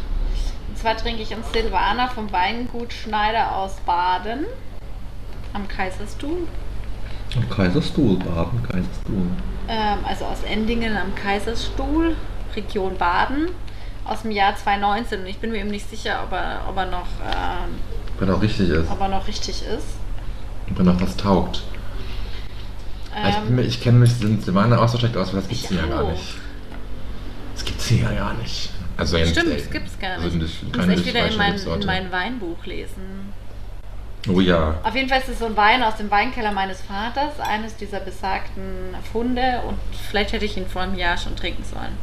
[SPEAKER 3] Und zwar trinke ich einen Silvaner vom Weingut Schneider aus Baden am Kaiserstuhl.
[SPEAKER 2] Und Kaiserstuhl, Baden, Kaiserstuhl.
[SPEAKER 3] Ähm, also aus Endingen am Kaiserstuhl, Region Baden, aus dem Jahr 2019. Und ich bin mir eben nicht sicher, ob er, ob er, noch, ähm,
[SPEAKER 2] Wenn auch richtig ist.
[SPEAKER 3] ob er noch richtig ist.
[SPEAKER 2] Und wenn auch was taugt. Ah, ich,
[SPEAKER 3] Ähm,
[SPEAKER 2] ich kenne mich, sind Silvaner auch so schlecht aus, aber das gibt es
[SPEAKER 3] Ich
[SPEAKER 2] hier ja gar nicht. Das gibt es hier ja gar nicht. Also
[SPEAKER 3] stimmt, das gibt's gar
[SPEAKER 2] also
[SPEAKER 3] nicht.
[SPEAKER 2] nicht-
[SPEAKER 3] ich muss echt wieder in mein, in mein Weinbuch lesen.
[SPEAKER 2] Oh ja.
[SPEAKER 3] Auf jeden Fall ist es so ein Wein aus dem Weinkeller meines Vaters, eines dieser besagten Funde und vielleicht hätte ich ihn vor einem Jahr schon trinken sollen.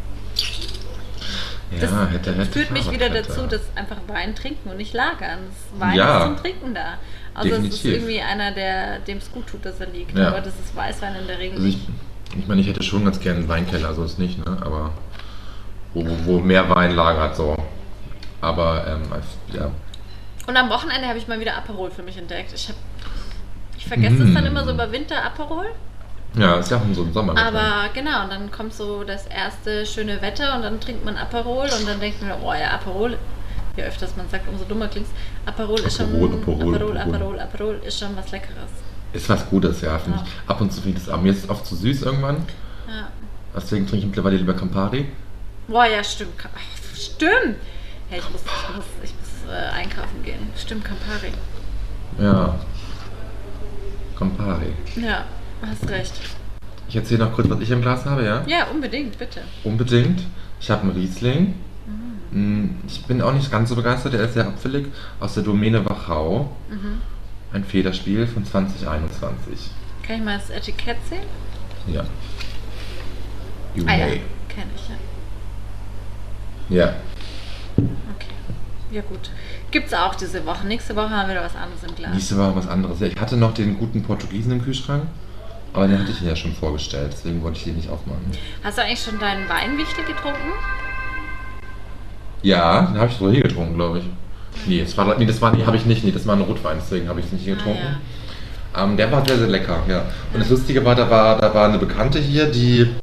[SPEAKER 3] Das
[SPEAKER 2] Ja, hätte, hätte.
[SPEAKER 3] führt mich wieder
[SPEAKER 2] Fahrradkette.
[SPEAKER 3] dazu, dass einfach Wein trinken und nicht lagern. Das Wein
[SPEAKER 2] Ja.
[SPEAKER 3] ist zum Trinken da. Also es ist
[SPEAKER 2] Definitiv.
[SPEAKER 3] irgendwie einer, der dem es gut tut, dass er liegt.
[SPEAKER 2] Ja.
[SPEAKER 3] Aber das ist Weißwein in der Regel
[SPEAKER 2] Also ich,
[SPEAKER 3] nicht.
[SPEAKER 2] ich meine, ich hätte schon ganz gerne einen Weinkeller, so ist nicht, ne? Aber wo, wo- mehr Wein lagert, so. Aber ähm, ja.
[SPEAKER 3] Und am Wochenende habe ich mal wieder Aperol für mich entdeckt. Ich, hab, ich vergesse es dann
[SPEAKER 2] Mm.
[SPEAKER 3] immer so über Winter Aperol.
[SPEAKER 2] Ja, ist ja auch so ein Sommer.
[SPEAKER 3] Aber genau, und dann kommt so das erste schöne Wetter und dann trinkt man Aperol und dann denkt man, oh ja, Aperol, je öfters man sagt, umso dummer klingt's. Aperol ist schon
[SPEAKER 2] Aperol, Aperol,
[SPEAKER 3] Aperol,
[SPEAKER 2] Aperol.
[SPEAKER 3] Aperol, Aperol ist schon was Leckeres.
[SPEAKER 2] Ist was Gutes, ja, finde
[SPEAKER 3] Ja.
[SPEAKER 2] ich. Ab und zu finde ich das, aber mir ist es oft zu süß irgendwann.
[SPEAKER 3] Ja.
[SPEAKER 2] Deswegen trinke ich mittlerweile lieber Campari.
[SPEAKER 3] Boah, ja, stimmt. Stimmt! Hey, ich muss, ich muss, ich muss äh, einkaufen gehen. Stimmt, Campari.
[SPEAKER 2] Ja. Campari.
[SPEAKER 3] Ja, hast recht.
[SPEAKER 2] Ich erzähle noch kurz, was ich im Glas habe, ja?
[SPEAKER 3] Ja, unbedingt, bitte.
[SPEAKER 2] Unbedingt. Ich habe einen Riesling. Mm, Ich bin auch nicht ganz so begeistert, der ist sehr abfällig. Aus der Domäne Wachau.
[SPEAKER 3] Mhm.
[SPEAKER 2] Ein Federspiel von 2021.
[SPEAKER 3] Kann ich mal das Etikett sehen?
[SPEAKER 2] Ja. You
[SPEAKER 3] Ah ja,
[SPEAKER 2] may.
[SPEAKER 3] kenne ich ja.
[SPEAKER 2] Ja.
[SPEAKER 3] Ja gut. Gibt's auch diese Woche. Nächste Woche haben wir wieder was anderes im Glas.
[SPEAKER 2] Nächste war was anderes. Ja, ich hatte noch den guten Portugiesen im Kühlschrank, aber den hatte ich ja schon vorgestellt, deswegen wollte ich den nicht aufmachen.
[SPEAKER 3] Hast du eigentlich schon deinen Wein wichtig getrunken?
[SPEAKER 2] Ja, den habe ich so hier getrunken, glaube ich. Nee, das war, nee, das war, nee, habe ich nicht. Nee, das war ein Rotwein, deswegen habe ich es nicht hier
[SPEAKER 3] Ah,
[SPEAKER 2] getrunken. Ähm, der war sehr, sehr lecker, ja. Und das Lustige war, da war, da war eine Bekannte hier, die.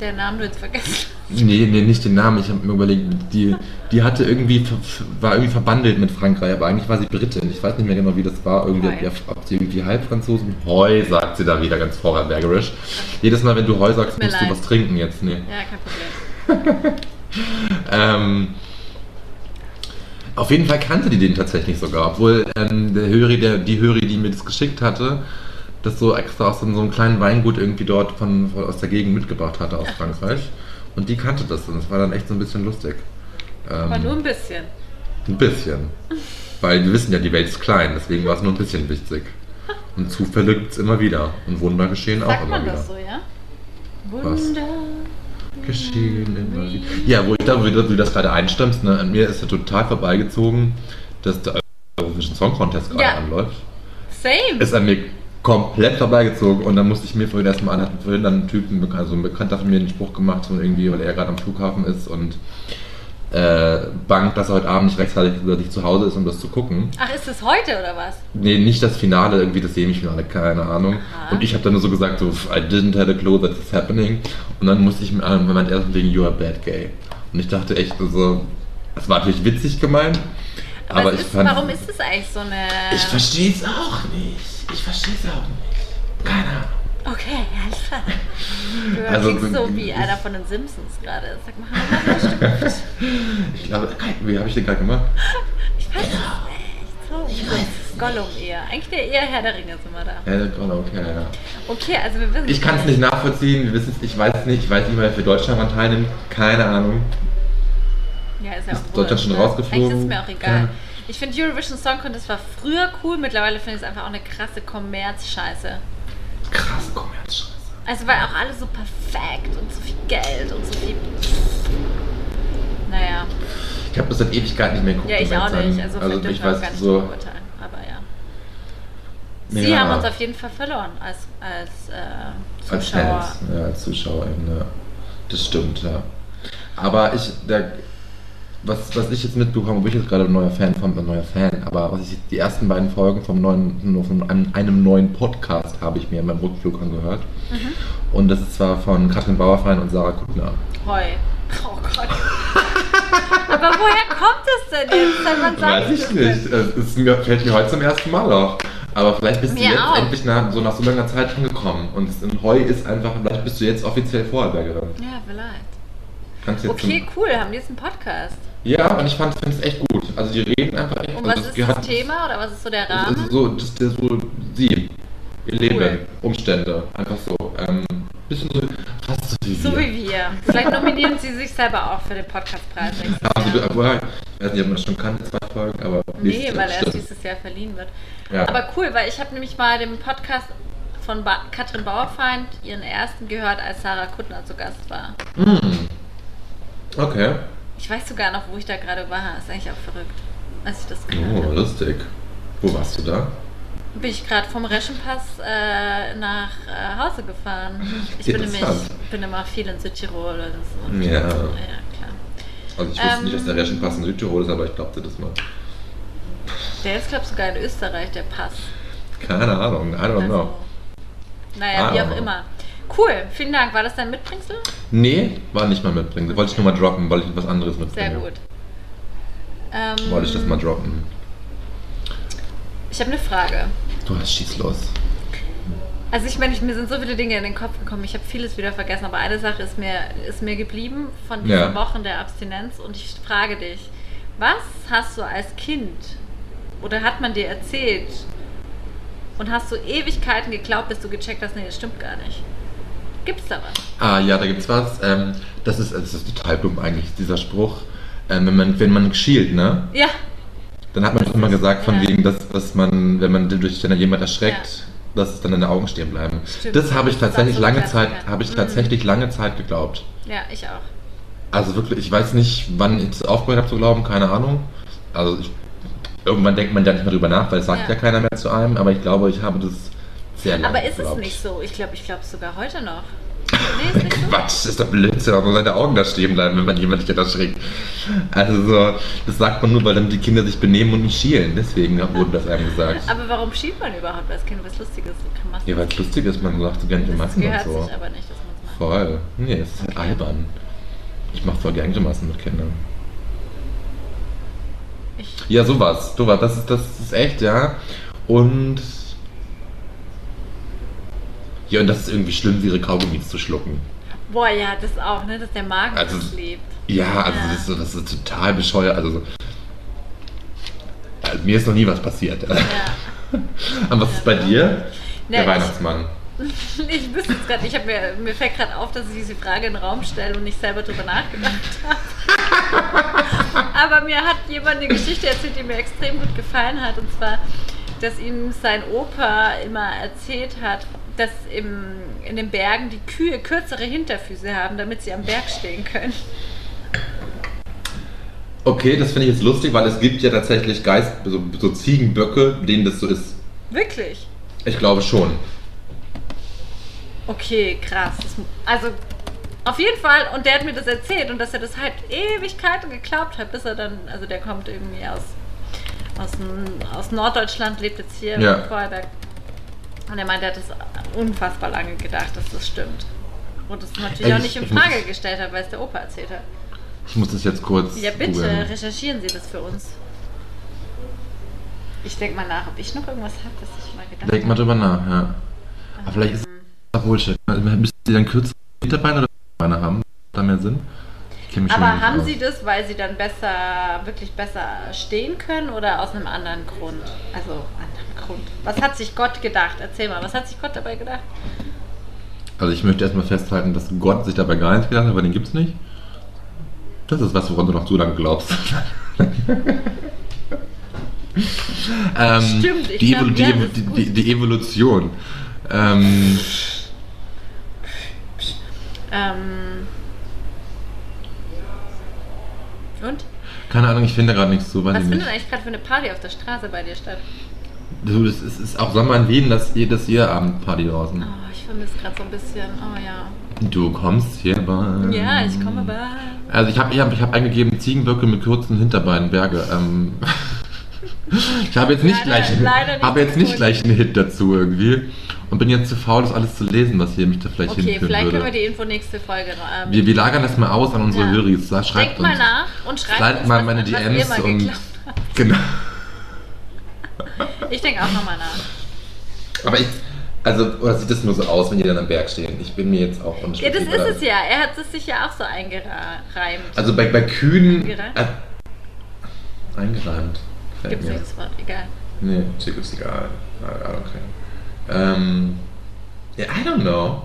[SPEAKER 3] Der Name du jetzt vergessen.
[SPEAKER 2] Nee, nee, nicht den Namen, ich habe mir überlegt, die, die hatte irgendwie, war irgendwie verbandelt mit Frankreich, aber eigentlich war sie Britin. Ich weiß nicht mehr genau, wie das war. Irgendwie, ja, ob sie irgendwie halb Franzosen. Heu, sagt sie da wieder ganz vorarlbergerisch. Jedes Mal, wenn du Heu sagst, musst du
[SPEAKER 3] leid.
[SPEAKER 2] was trinken jetzt. Nee.
[SPEAKER 3] Ja, kein Problem.
[SPEAKER 2] Ähm, auf jeden Fall kannte die den tatsächlich sogar, obwohl ähm, der Höri, der, die Höri, die mir das geschickt hatte, das so extra aus so einem kleinen Weingut irgendwie dort von, von aus der Gegend mitgebracht hatte aus Frankreich. Und die kannte das und das war dann echt so ein bisschen lustig. Ähm,
[SPEAKER 3] Aber nur ein bisschen.
[SPEAKER 2] ein bisschen. Weil wir wissen ja, die Welt ist klein, deswegen war es nur ein bisschen wichtig. Und Zufälle gibt es immer wieder. Und Wunder geschehen auch
[SPEAKER 3] Sagt
[SPEAKER 2] immer
[SPEAKER 3] man
[SPEAKER 2] wieder.
[SPEAKER 3] das so, ja?
[SPEAKER 2] Was?
[SPEAKER 3] Wunder.
[SPEAKER 2] geschehen immer wieder. Ja, wo ich da, wo du das gerade einstimmst, ne, an mir ist ja total vorbeigezogen, dass der Eurovision Song Contest gerade
[SPEAKER 3] Ja.
[SPEAKER 2] anläuft.
[SPEAKER 3] Same.
[SPEAKER 2] Ist an mir komplett vorbeigezogen und dann musste ich mir vorhin erstmal an, hat vorhin dann einen Typen, also ein Bekannter von mir einen Spruch gemacht, so irgendwie, weil er gerade am Flughafen ist und äh, bangt, dass er heute Abend nicht rechtzeitig nicht zu Hause ist, um das zu gucken.
[SPEAKER 3] Ach, ist es heute oder was?
[SPEAKER 2] Nee, nicht das Finale, irgendwie das Semifinale, keine Ahnung.
[SPEAKER 3] Aha.
[SPEAKER 2] Und ich habe dann nur so gesagt, so, I didn't have a clue that it's happening. Und dann musste ich mir an, wenn man erst wegen You are bad gay. Und ich dachte echt so, das war natürlich witzig gemeint, aber,
[SPEAKER 3] Aber, ist,
[SPEAKER 2] fand.
[SPEAKER 3] warum ist es eigentlich so eine.
[SPEAKER 2] ich verstehe es auch nicht. Ich verstehe es auch nicht. Keine Ahnung.
[SPEAKER 3] Okay, alles klar. Du
[SPEAKER 2] Also,
[SPEAKER 3] klingst so
[SPEAKER 2] ich-
[SPEAKER 3] wie einer von den Simpsons gerade. Sag mal, stimmt?
[SPEAKER 2] Ich glaube, wie habe ich den gerade gemacht?
[SPEAKER 3] Ich weiß es nicht. So, ich weiß. Gollum eher. Eigentlich der eher Herr der Ringe sind wir da.
[SPEAKER 2] Ja, gerade okay, ja.
[SPEAKER 3] Okay, also wir wissen
[SPEAKER 2] Ich kann es nicht nachvollziehen, wir wissen es, ich weiß es nicht, ich weiß nicht, wer für Deutschland daran teilnimmt, keine Ahnung.
[SPEAKER 3] Ja, ist ja
[SPEAKER 2] Ist
[SPEAKER 3] auch
[SPEAKER 2] Deutschland
[SPEAKER 3] wurscht,
[SPEAKER 2] schon
[SPEAKER 3] ne?
[SPEAKER 2] rausgeflogen?
[SPEAKER 3] Eigentlich ist es mir auch egal.
[SPEAKER 2] Ja.
[SPEAKER 3] Ich finde Eurovision Song Contest war früher cool, mittlerweile finde ich es einfach auch eine krasse Kommerz-Scheiße.
[SPEAKER 2] Krass, Kommerzscheiße.
[SPEAKER 3] Also weil auch alles so perfekt und so viel Geld und so viel. Naja,
[SPEAKER 2] Ich habe das seit Ewigkeit nicht mehr geguckt.
[SPEAKER 3] ja, ich auch nicht. Also,
[SPEAKER 2] also ich weiß
[SPEAKER 3] gar nicht
[SPEAKER 2] so.
[SPEAKER 3] drüber urteilen. Aber ja. Sie
[SPEAKER 2] Ja.
[SPEAKER 3] haben uns auf jeden Fall verloren als, als äh,
[SPEAKER 2] Als
[SPEAKER 3] Zuschauer.
[SPEAKER 2] Fans, ja, als ZuschauerInnen, ja. Das stimmt, ja. Aber ich, der, was, was ich jetzt mitbekomme, wo ich jetzt gerade ein neuer Fan von, ein neuer Fan, aber was ich die ersten beiden Folgen vom neuen, von einem, einem neuen Podcast habe ich mir in meinem Rückflug angehört.
[SPEAKER 3] Mhm.
[SPEAKER 2] Und das ist zwar von Katrin Bauerfein und Sarah Kuttner.
[SPEAKER 3] Heu. Oh Gott. Aber woher kommt es denn jetzt? Seit wann
[SPEAKER 2] Weiß
[SPEAKER 3] sagst
[SPEAKER 2] ich
[SPEAKER 3] das
[SPEAKER 2] nicht. Es mir, fällt mir heute zum ersten Mal auf. Aber vielleicht bist
[SPEAKER 3] Mir
[SPEAKER 2] du jetzt
[SPEAKER 3] auch.
[SPEAKER 2] endlich nach, so nach so langer Zeit angekommen. Und Heu ist einfach, vielleicht bist du jetzt offiziell Vorarlbergerin.
[SPEAKER 3] Ja, vielleicht.
[SPEAKER 2] Kannst jetzt
[SPEAKER 3] Okay, cool, haben die jetzt einen Podcast.
[SPEAKER 2] Ja, und ich fand es echt gut. Also die reden einfach echt.
[SPEAKER 3] Und
[SPEAKER 2] also
[SPEAKER 3] was ist
[SPEAKER 2] die
[SPEAKER 3] das
[SPEAKER 2] hat-
[SPEAKER 3] Thema oder was ist so der
[SPEAKER 2] Also
[SPEAKER 3] Rahmen?
[SPEAKER 2] so, das ist der so sie, ihr Leben,
[SPEAKER 3] Cool.
[SPEAKER 2] Umstände, einfach so. Ähm, bisschen so, fast so wie
[SPEAKER 3] So
[SPEAKER 2] wir.
[SPEAKER 3] wie wir. Vielleicht nominieren sie sich selber auch für den Podcastpreis
[SPEAKER 2] Ja, also, ich weiß nicht, ob man das schon kannte, zwei Folgen, aber
[SPEAKER 3] Nee, weil erst
[SPEAKER 2] stimmt.
[SPEAKER 3] dieses Jahr verliehen wird.
[SPEAKER 2] Ja.
[SPEAKER 3] Aber cool, weil ich habe nämlich mal den Podcast von ba Katrin Bauerfeind, ihren ersten, gehört, als Sarah Kuttner zu Gast war.
[SPEAKER 2] Hm. Okay.
[SPEAKER 3] Ich weiß sogar noch, wo ich da gerade war. Ist eigentlich auch verrückt, als ich das gehört
[SPEAKER 2] Oh, lustig. Wo warst du da?
[SPEAKER 3] Bin ich gerade vom Reschenpass äh, nach äh, Hause gefahren. Ich bin nämlich bin immer viel in Südtirol oder so.
[SPEAKER 2] Ja.
[SPEAKER 3] Ja, klar.
[SPEAKER 2] Also ich wusste
[SPEAKER 3] Ähm.
[SPEAKER 2] nicht, dass der Reschenpass in Südtirol ist, aber ich glaubte das mal.
[SPEAKER 3] Der ist, glaube ich, sogar in Österreich, der Pass.
[SPEAKER 2] Keine Ahnung, I don't know.
[SPEAKER 3] Also, naja,
[SPEAKER 2] I
[SPEAKER 3] wie auch
[SPEAKER 2] know.
[SPEAKER 3] immer. Cool, vielen Dank. War das dein Mitbringsel?
[SPEAKER 2] Nee, war nicht mal mitbringen. Wollte ich nur mal droppen, weil ich was anderes mitbringe.
[SPEAKER 3] Sehr gut. Ähm,
[SPEAKER 2] Wollte ich das mal droppen.
[SPEAKER 3] Ich habe eine Frage.
[SPEAKER 2] Du hast schieß los.
[SPEAKER 3] Also ich meine, ich- mir sind so viele Dinge in den Kopf gekommen. Ich habe vieles wieder vergessen, aber eine Sache ist mir, ist mir geblieben von diesen
[SPEAKER 2] Ja.
[SPEAKER 3] Wochen der Abstinenz und ich frage dich, was hast du als Kind oder hat man dir erzählt und hast du Ewigkeiten geglaubt, bis du gecheckt hast, nee, das stimmt gar nicht. Gibt's da was?
[SPEAKER 2] Ah ja, da gibt's was. Ähm, das, ist, das ist total dumm eigentlich, dieser Spruch. Ähm, wenn, man, wenn man schielt, ne?
[SPEAKER 3] Ja.
[SPEAKER 2] Dann hat man
[SPEAKER 3] Das
[SPEAKER 2] doch immer gesagt, von
[SPEAKER 3] ja.
[SPEAKER 2] wegen, dass, dass man, wenn man durch jemand erschreckt, dass es dann in den Augen stehen bleiben.
[SPEAKER 3] Stimmt.
[SPEAKER 2] Das habe ich
[SPEAKER 3] Das
[SPEAKER 2] tatsächlich
[SPEAKER 3] so
[SPEAKER 2] lange Zeit, habe ich
[SPEAKER 3] Mhm.
[SPEAKER 2] tatsächlich lange Zeit geglaubt.
[SPEAKER 3] Ja, ich auch.
[SPEAKER 2] Also wirklich, ich weiß nicht, wann ich es aufgehört habe zu glauben, keine Ahnung. Also ich, irgendwann denkt man ja nicht mehr drüber nach, weil es sagt
[SPEAKER 3] Ja.
[SPEAKER 2] ja. keiner mehr zu einem, aber ich glaube, ich habe das sehr lange
[SPEAKER 3] Aber ist es nicht so? Ich glaube, ich glaube sogar heute noch. Nee, ist.
[SPEAKER 2] Quatsch, ist doch Blödsinn, aber seine Augen da stehen bleiben, wenn man jemand nicht erschreckt. Also so, das sagt man nur, weil dann die Kinder sich benehmen und nicht schielen. Deswegen wurde das einem gesagt.
[SPEAKER 3] Aber warum schiebt man überhaupt als Kind was Lustiges? Kann man
[SPEAKER 2] Ja, weil es lustig ist, man sagt so gerne
[SPEAKER 3] das
[SPEAKER 2] Grimassen und
[SPEAKER 3] gehört
[SPEAKER 2] so.
[SPEAKER 3] sich aber nicht, dass man es macht.
[SPEAKER 2] Voll. Nee, es ist halt
[SPEAKER 3] Okay.
[SPEAKER 2] albern. Ich mache voll gerne Grimassen mit Kindern.
[SPEAKER 3] Ich,
[SPEAKER 2] Ja, sowas. Sowas. Das ist, das ist echt, ja. Und. Ja, und das ist irgendwie schlimm, ihre Kaugummis zu schlucken.
[SPEAKER 3] boah, ja, das auch, ne? Dass der Magen
[SPEAKER 2] Also-
[SPEAKER 3] das lebt.
[SPEAKER 2] Ja, also
[SPEAKER 3] Ja.
[SPEAKER 2] Das, ist, so- das ist total bescheuert. Also, so- also mir ist noch nie was passiert.
[SPEAKER 3] Ja.
[SPEAKER 2] Und was ist bei dir?
[SPEAKER 3] Ne,
[SPEAKER 2] Der Weihnachtsmann.
[SPEAKER 3] Ich wüsste es gerade, ich habe mir, mir fällt gerade auf, dass ich diese Frage in den Raum stelle und nicht selber drüber nachgedacht habe. Aber mir hat jemand eine Geschichte erzählt, die mir extrem gut gefallen hat. Und zwar, dass ihm sein Opa immer erzählt hat, dass im, in den Bergen die Kühe kürzere Hinterfüße haben, damit sie am Berg stehen können.
[SPEAKER 2] Okay, das finde ich jetzt lustig, weil es gibt ja tatsächlich Geist, so, so Ziegenböcke, denen das so ist.
[SPEAKER 3] Wirklich?
[SPEAKER 2] Ich glaube schon.
[SPEAKER 3] Okay, krass. Also auf jeden Fall, und der hat mir das erzählt und dass er das halt Ewigkeiten geglaubt hat, bis er dann, also der kommt irgendwie aus, aus, aus Norddeutschland, lebt jetzt hier
[SPEAKER 2] Ja.
[SPEAKER 3] in Vorarlberg. Und er meinte, er hat das unfassbar lange gedacht, dass das stimmt. Und das natürlich
[SPEAKER 2] Ey,
[SPEAKER 3] auch
[SPEAKER 2] ich-
[SPEAKER 3] nicht in
[SPEAKER 2] muss-
[SPEAKER 3] Frage gestellt hat, weil es der Opa erzählt hat.
[SPEAKER 2] Ich muss das jetzt kurz.
[SPEAKER 3] Ja, bitte,
[SPEAKER 2] googeln.
[SPEAKER 3] recherchieren Sie das für uns. Ich denke mal nach, ob ich noch irgendwas habe, das ich mal gedacht
[SPEAKER 2] Denk mal drüber nach, ja. Aber vielleicht ist das Bullshit. Müssen die dann kürzere Hinterbeine oder Beine haben? Da mehr Sinn?
[SPEAKER 3] Aber haben
[SPEAKER 2] aus.
[SPEAKER 3] Sie das, weil Sie dann besser, wirklich besser stehen können oder aus einem anderen Grund? Also, anderen Grund. Was hat sich Gott gedacht? Erzähl mal, was hat sich Gott dabei gedacht?
[SPEAKER 2] Also ich möchte erstmal festhalten, dass Gott sich dabei gar nichts gedacht hat, aber den gibt's nicht. Das ist was, woran du noch so lange glaubst. ähm,
[SPEAKER 3] Stimmt, ich
[SPEAKER 2] die,
[SPEAKER 3] glaub,
[SPEAKER 2] Evol- die,
[SPEAKER 3] ja,
[SPEAKER 2] die, die, die Evolution. Ähm,
[SPEAKER 3] Ähm. Und?
[SPEAKER 2] keine Ahnung, ich finde gerade nichts weiß
[SPEAKER 3] Was findet eigentlich gerade für eine Party auf der Straße bei dir statt?
[SPEAKER 2] Du, es ist, ist auch Sommer in Wien, das jedes Jahr Abendparty draußen.
[SPEAKER 3] Oh, ich vermisse gerade so ein bisschen. Oh ja.
[SPEAKER 2] Du kommst hier bei.
[SPEAKER 3] Ja, ich komme bei.
[SPEAKER 2] Also ich habe ich hab, ich hab eingegeben Ziegenböcke mit kurzen Hinterbeinen, Berge. Ähm, ich habe jetzt nicht
[SPEAKER 3] Leider-
[SPEAKER 2] gleich,
[SPEAKER 3] leider nicht
[SPEAKER 2] habe jetzt nicht gleich einen Hit dazu irgendwie und bin jetzt zu faul, das alles zu lesen, was hier mich da vielleicht
[SPEAKER 3] Okay,
[SPEAKER 2] hinführen
[SPEAKER 3] vielleicht können
[SPEAKER 2] würde.
[SPEAKER 3] wir die Info nächste Folge. Ähm,
[SPEAKER 2] wir, wir lagern das mal aus an unsere
[SPEAKER 3] Ja.
[SPEAKER 2] Höris. Schreibt
[SPEAKER 3] Denkt mal
[SPEAKER 2] uns,
[SPEAKER 3] nach und schreibt uns,
[SPEAKER 2] mal meine DMs
[SPEAKER 3] mal
[SPEAKER 2] und genau.
[SPEAKER 3] Ich denke auch nochmal nach.
[SPEAKER 2] Aber ich, also oder sieht das nur so aus, wenn die dann am Berg stehen? Ich bin mir jetzt auch
[SPEAKER 3] Ja,
[SPEAKER 2] unschlüssig.
[SPEAKER 3] das ist es ja. Er hat es sich ja auch so eingereimt.
[SPEAKER 2] Also bei, bei Kühen
[SPEAKER 3] Eingereimt?
[SPEAKER 2] äh, eingereimt.
[SPEAKER 3] Gibt es nicht das Wort? Egal.
[SPEAKER 2] Nee, Chick ist egal. I I don't care. Ähm, ja, I don't know.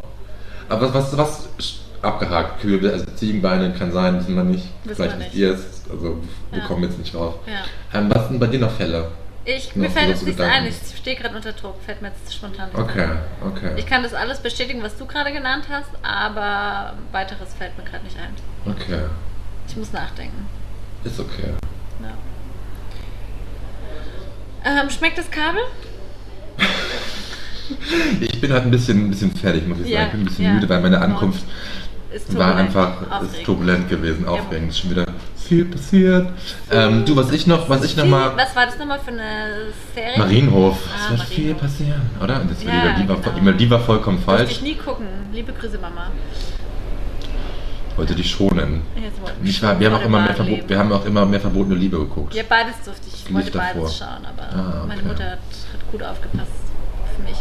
[SPEAKER 2] Aber was, was, was abgehakt? Kühe, also Ziegenbeine kann sein, wissen wir nicht.
[SPEAKER 3] Wissen
[SPEAKER 2] Vielleicht
[SPEAKER 3] wir nicht.
[SPEAKER 2] ihr es. Also, wir
[SPEAKER 3] Ja.
[SPEAKER 2] kommen jetzt nicht drauf.
[SPEAKER 3] Ja.
[SPEAKER 2] Ähm, was sind bei dir noch Fälle?
[SPEAKER 3] Ich, mir fällt jetzt nichts ein. Ich stehe gerade unter Druck. Fällt mir jetzt spontan nichts
[SPEAKER 2] Okay,
[SPEAKER 3] ein.
[SPEAKER 2] okay.
[SPEAKER 3] Ich kann das alles bestätigen, was du gerade genannt hast, aber weiteres fällt mir gerade nicht ein.
[SPEAKER 2] Okay,
[SPEAKER 3] Ich muss nachdenken.
[SPEAKER 2] ist okay.
[SPEAKER 3] Ja. Ähm, schmeckt das Kabel?
[SPEAKER 2] Ich bin halt ein bisschen, ein bisschen fertig, muss ich
[SPEAKER 3] Ja,
[SPEAKER 2] sagen. Ich bin ein bisschen
[SPEAKER 3] ja.
[SPEAKER 2] müde, weil meine Ankunft war einfach turbulent gewesen, aufregend. Schon wieder viel passiert. Ähm, du, was ich noch, was ich noch
[SPEAKER 3] Viel-
[SPEAKER 2] mal...
[SPEAKER 3] Was war das nochmal für eine Serie?
[SPEAKER 2] Marienhof.
[SPEAKER 3] Ah,
[SPEAKER 2] Es wird viel
[SPEAKER 3] Marienhof.
[SPEAKER 2] passieren, oder? Das
[SPEAKER 3] Ja,
[SPEAKER 2] die, war,
[SPEAKER 3] genau.
[SPEAKER 2] die, war, vollkommen falsch.
[SPEAKER 3] ich nie gucken. Liebe Grüße, Mama.
[SPEAKER 2] Wollte dich schonen. Ich war, wir, haben auch immer mehr wir haben auch immer mehr verbotene Liebe geguckt.
[SPEAKER 3] Ja, beides durfte ich. Ich wollte
[SPEAKER 2] lief davor.
[SPEAKER 3] beides schauen, aber
[SPEAKER 2] Ah,
[SPEAKER 3] meine
[SPEAKER 2] okay.
[SPEAKER 3] Mutter hat, hat gut aufgepasst für mich.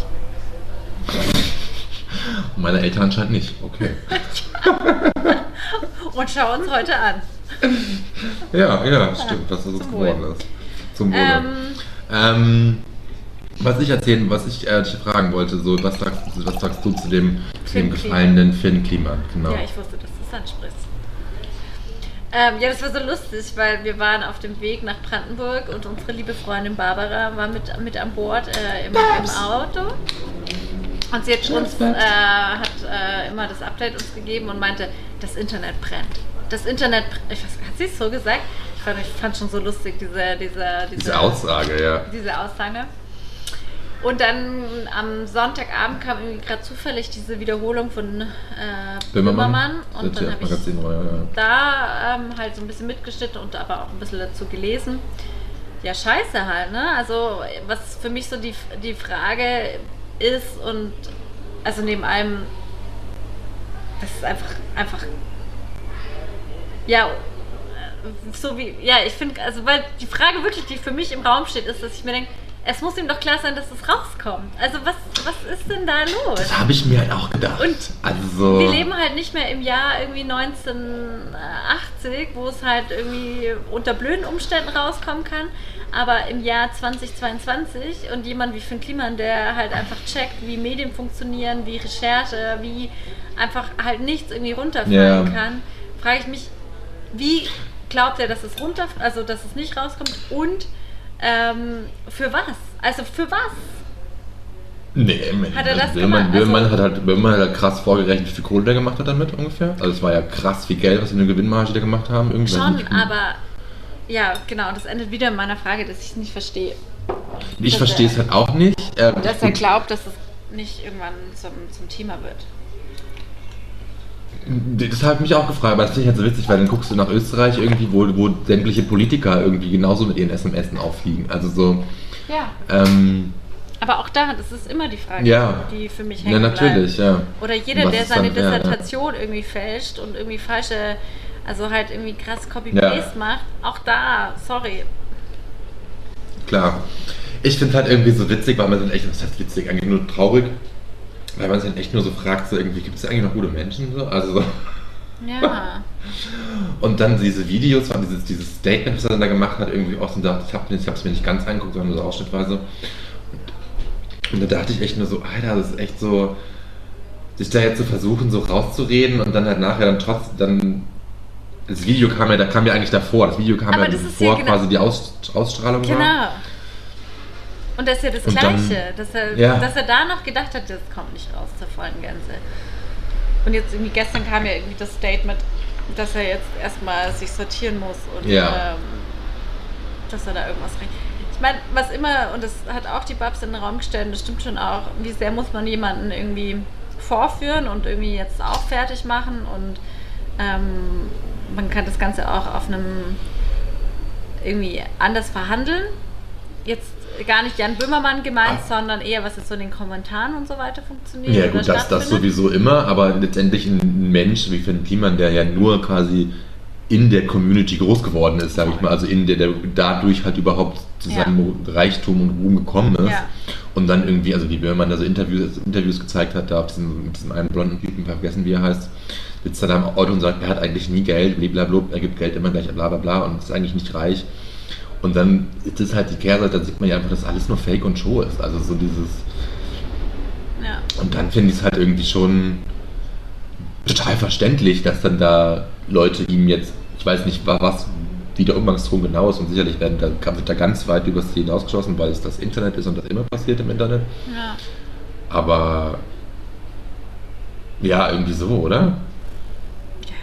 [SPEAKER 2] Meine Eltern anscheinend nicht. Okay.
[SPEAKER 3] Und schau uns heute an.
[SPEAKER 2] Ja, ja, stimmt, dass das so geworden
[SPEAKER 3] Wohl.
[SPEAKER 2] ist. Zum Wohle.
[SPEAKER 3] Ähm,
[SPEAKER 2] Ähm, Was ich erzählen, was ich äh, dich fragen wollte, so was sagst, was sagst du zu dem, zu
[SPEAKER 3] Finn
[SPEAKER 2] dem gefallenen Finn Kliman? Genau.
[SPEAKER 3] Ja, ich wusste, dass du es ansprichst. Ähm, ja, das war so lustig, weil wir waren auf dem Weg nach Brandenburg und unsere liebe Freundin Barbara war mit, mit an Bord äh, im, im Auto. Und sie hat uns äh, hat äh, immer das Update uns gegeben und meinte, das Internet brennt. Das Internet, ich weiß, hat sie es so gesagt? Ich fand, ich fand schon so lustig diese, diese, diese,
[SPEAKER 2] Diese Aussage, ja.
[SPEAKER 3] diese Aussage. Und dann am Sonntagabend kam irgendwie gerade zufällig diese Wiederholung von äh, Böhmermann. Und dann habe ich
[SPEAKER 2] ja, ja.
[SPEAKER 3] da ähm, halt so ein bisschen mitgeschnitten und aber auch ein bisschen dazu gelesen. Ja, scheiße halt, ne? Also, was für mich so die, die Frage ist und also neben allem, das ist einfach, einfach, ja, so wie, ja, ich finde, also, weil die Frage wirklich, die für mich im Raum steht, ist, dass ich mir denke, es muss ihm doch klar sein, dass es rauskommt. Also, was, was ist denn da los?
[SPEAKER 2] Das habe ich mir halt auch gedacht.
[SPEAKER 3] Und
[SPEAKER 2] also,
[SPEAKER 3] Wir leben halt nicht mehr im Jahr irgendwie 1980, wo es halt irgendwie unter blöden Umständen rauskommen kann, aber im Jahr 2022 und jemand wie Finn Kliman, der halt einfach checkt, wie Medien funktionieren, wie Recherche, wie einfach halt nichts irgendwie runterfallen
[SPEAKER 2] Ja.
[SPEAKER 3] kann, frage ich mich, wie glaubt er, dass es runter, also dass es nicht rauskommt und ähm, für was? Also für was?
[SPEAKER 2] Nee, man,
[SPEAKER 3] Hat er das
[SPEAKER 2] Böhmermann,
[SPEAKER 3] gemacht? Also-
[SPEAKER 2] Böhmermann hat halt Böhmermann hat halt krass vorgerechnet, wie viel Kohle der gemacht hat damit ungefähr. Also es war ja krass viel Geld, was sie in der Gewinnmarge da gemacht haben. Irgendwie
[SPEAKER 3] Schon, aber ja, genau, das endet wieder in meiner Frage, dass ich es nicht verstehe.
[SPEAKER 2] Ich verstehe es halt auch nicht. Ähm,
[SPEAKER 3] Dass er glaubt, dass es nicht irgendwann zum, zum Thema wird.
[SPEAKER 2] Das habe ich mich auch gefragt, aber das finde ich halt so witzig, weil dann guckst du nach Österreich irgendwie, wo, wo sämtliche Politiker irgendwie genauso mit ihren SMS auffliegen. Also so,
[SPEAKER 3] Ja.
[SPEAKER 2] ähm,
[SPEAKER 3] Aber auch da, das ist immer die Frage,
[SPEAKER 2] Ja.
[SPEAKER 3] die für mich
[SPEAKER 2] ja
[SPEAKER 3] hängen
[SPEAKER 2] natürlich, ja.
[SPEAKER 3] bleibt. Oder jeder, der seine
[SPEAKER 2] dann- ja, ja.
[SPEAKER 3] Dissertation irgendwie fälscht und irgendwie falsche, also halt irgendwie krass Copy-Paste macht, auch da, sorry.
[SPEAKER 2] Klar. Ich finde es halt irgendwie so witzig, weil man dann echt, was heißt witzig, eigentlich nur traurig, weil man sich dann echt nur so fragt, so irgendwie, gibt es eigentlich noch gute Menschen? So? Also so.
[SPEAKER 3] Ja.
[SPEAKER 2] Und dann diese Videos, dieses, dieses Statement, was er dann da gemacht hat, irgendwie auch so dachte, ich habe es mir nicht ganz angeguckt, sondern nur so ausschnittweise. Und da dachte ich echt nur so, Alter, das ist echt so, sich da jetzt zu versuchen, so rauszureden und dann halt nachher dann trotz, dann, das Video kam ja, da kam ja eigentlich davor, das Video kam
[SPEAKER 3] Aber
[SPEAKER 2] ja bevor
[SPEAKER 3] ja genau-
[SPEAKER 2] quasi die Aus, Ausstrahlung war.
[SPEAKER 3] Genau. Und das ist ja das
[SPEAKER 2] Und dann-
[SPEAKER 3] Gleiche, dass, er,
[SPEAKER 2] Ja.
[SPEAKER 3] dass er da noch gedacht hat, das kommt nicht raus zur vollen Gänze. Und jetzt irgendwie gestern kam ja irgendwie das Statement, dass er jetzt erstmal sich sortieren muss und
[SPEAKER 2] Ja.
[SPEAKER 3] ähm, dass er da irgendwas recht. Ich meine, was immer, und das hat auch die Babs in den Raum gestellt, und das stimmt schon auch, wie sehr muss man jemanden irgendwie vorführen und irgendwie jetzt auch fertig machen und ähm, man kann das Ganze auch auf einem irgendwie anders verhandeln. Jetzt gar nicht Jan Böhmermann gemeint,
[SPEAKER 2] Ah.
[SPEAKER 3] sondern eher, was jetzt so in den Kommentaren und so weiter funktioniert.
[SPEAKER 2] Ja gut, das, das sowieso immer, aber letztendlich ein Mensch wie Finn Kliman, der ja nur quasi in der Community groß geworden ist, sage ich mal, also in der, der dadurch halt überhaupt zu
[SPEAKER 3] Ja.
[SPEAKER 2] seinem Reichtum und Ruhm gekommen ist.
[SPEAKER 3] Ja.
[SPEAKER 2] Und dann irgendwie, also wie Böhmermann da so Interviews, Interviews gezeigt hat, da auf diesem, diesem einen blonden Typen, vergessen wie er heißt, sitzt er da im Auto und sagt, er hat eigentlich nie Geld, blablabla, er gibt Geld immer gleich, bla bla bla und ist eigentlich nicht reich. Und dann ist es halt die Kehrseite, da sieht man ja einfach, dass alles nur Fake und Show ist. Also so dieses,
[SPEAKER 3] Ja.
[SPEAKER 2] und dann finde ich es halt irgendwie schon total verständlich, dass dann da Leute ihm jetzt, ich weiß nicht, wa- was, wie der Umgangston genau ist und sicherlich werden da, wird da ganz weit übers Ziel hinausgeschossen, weil es das Internet ist und das immer passiert im Internet.
[SPEAKER 3] ja.
[SPEAKER 2] Aber ja, irgendwie so, oder?
[SPEAKER 3] Ja,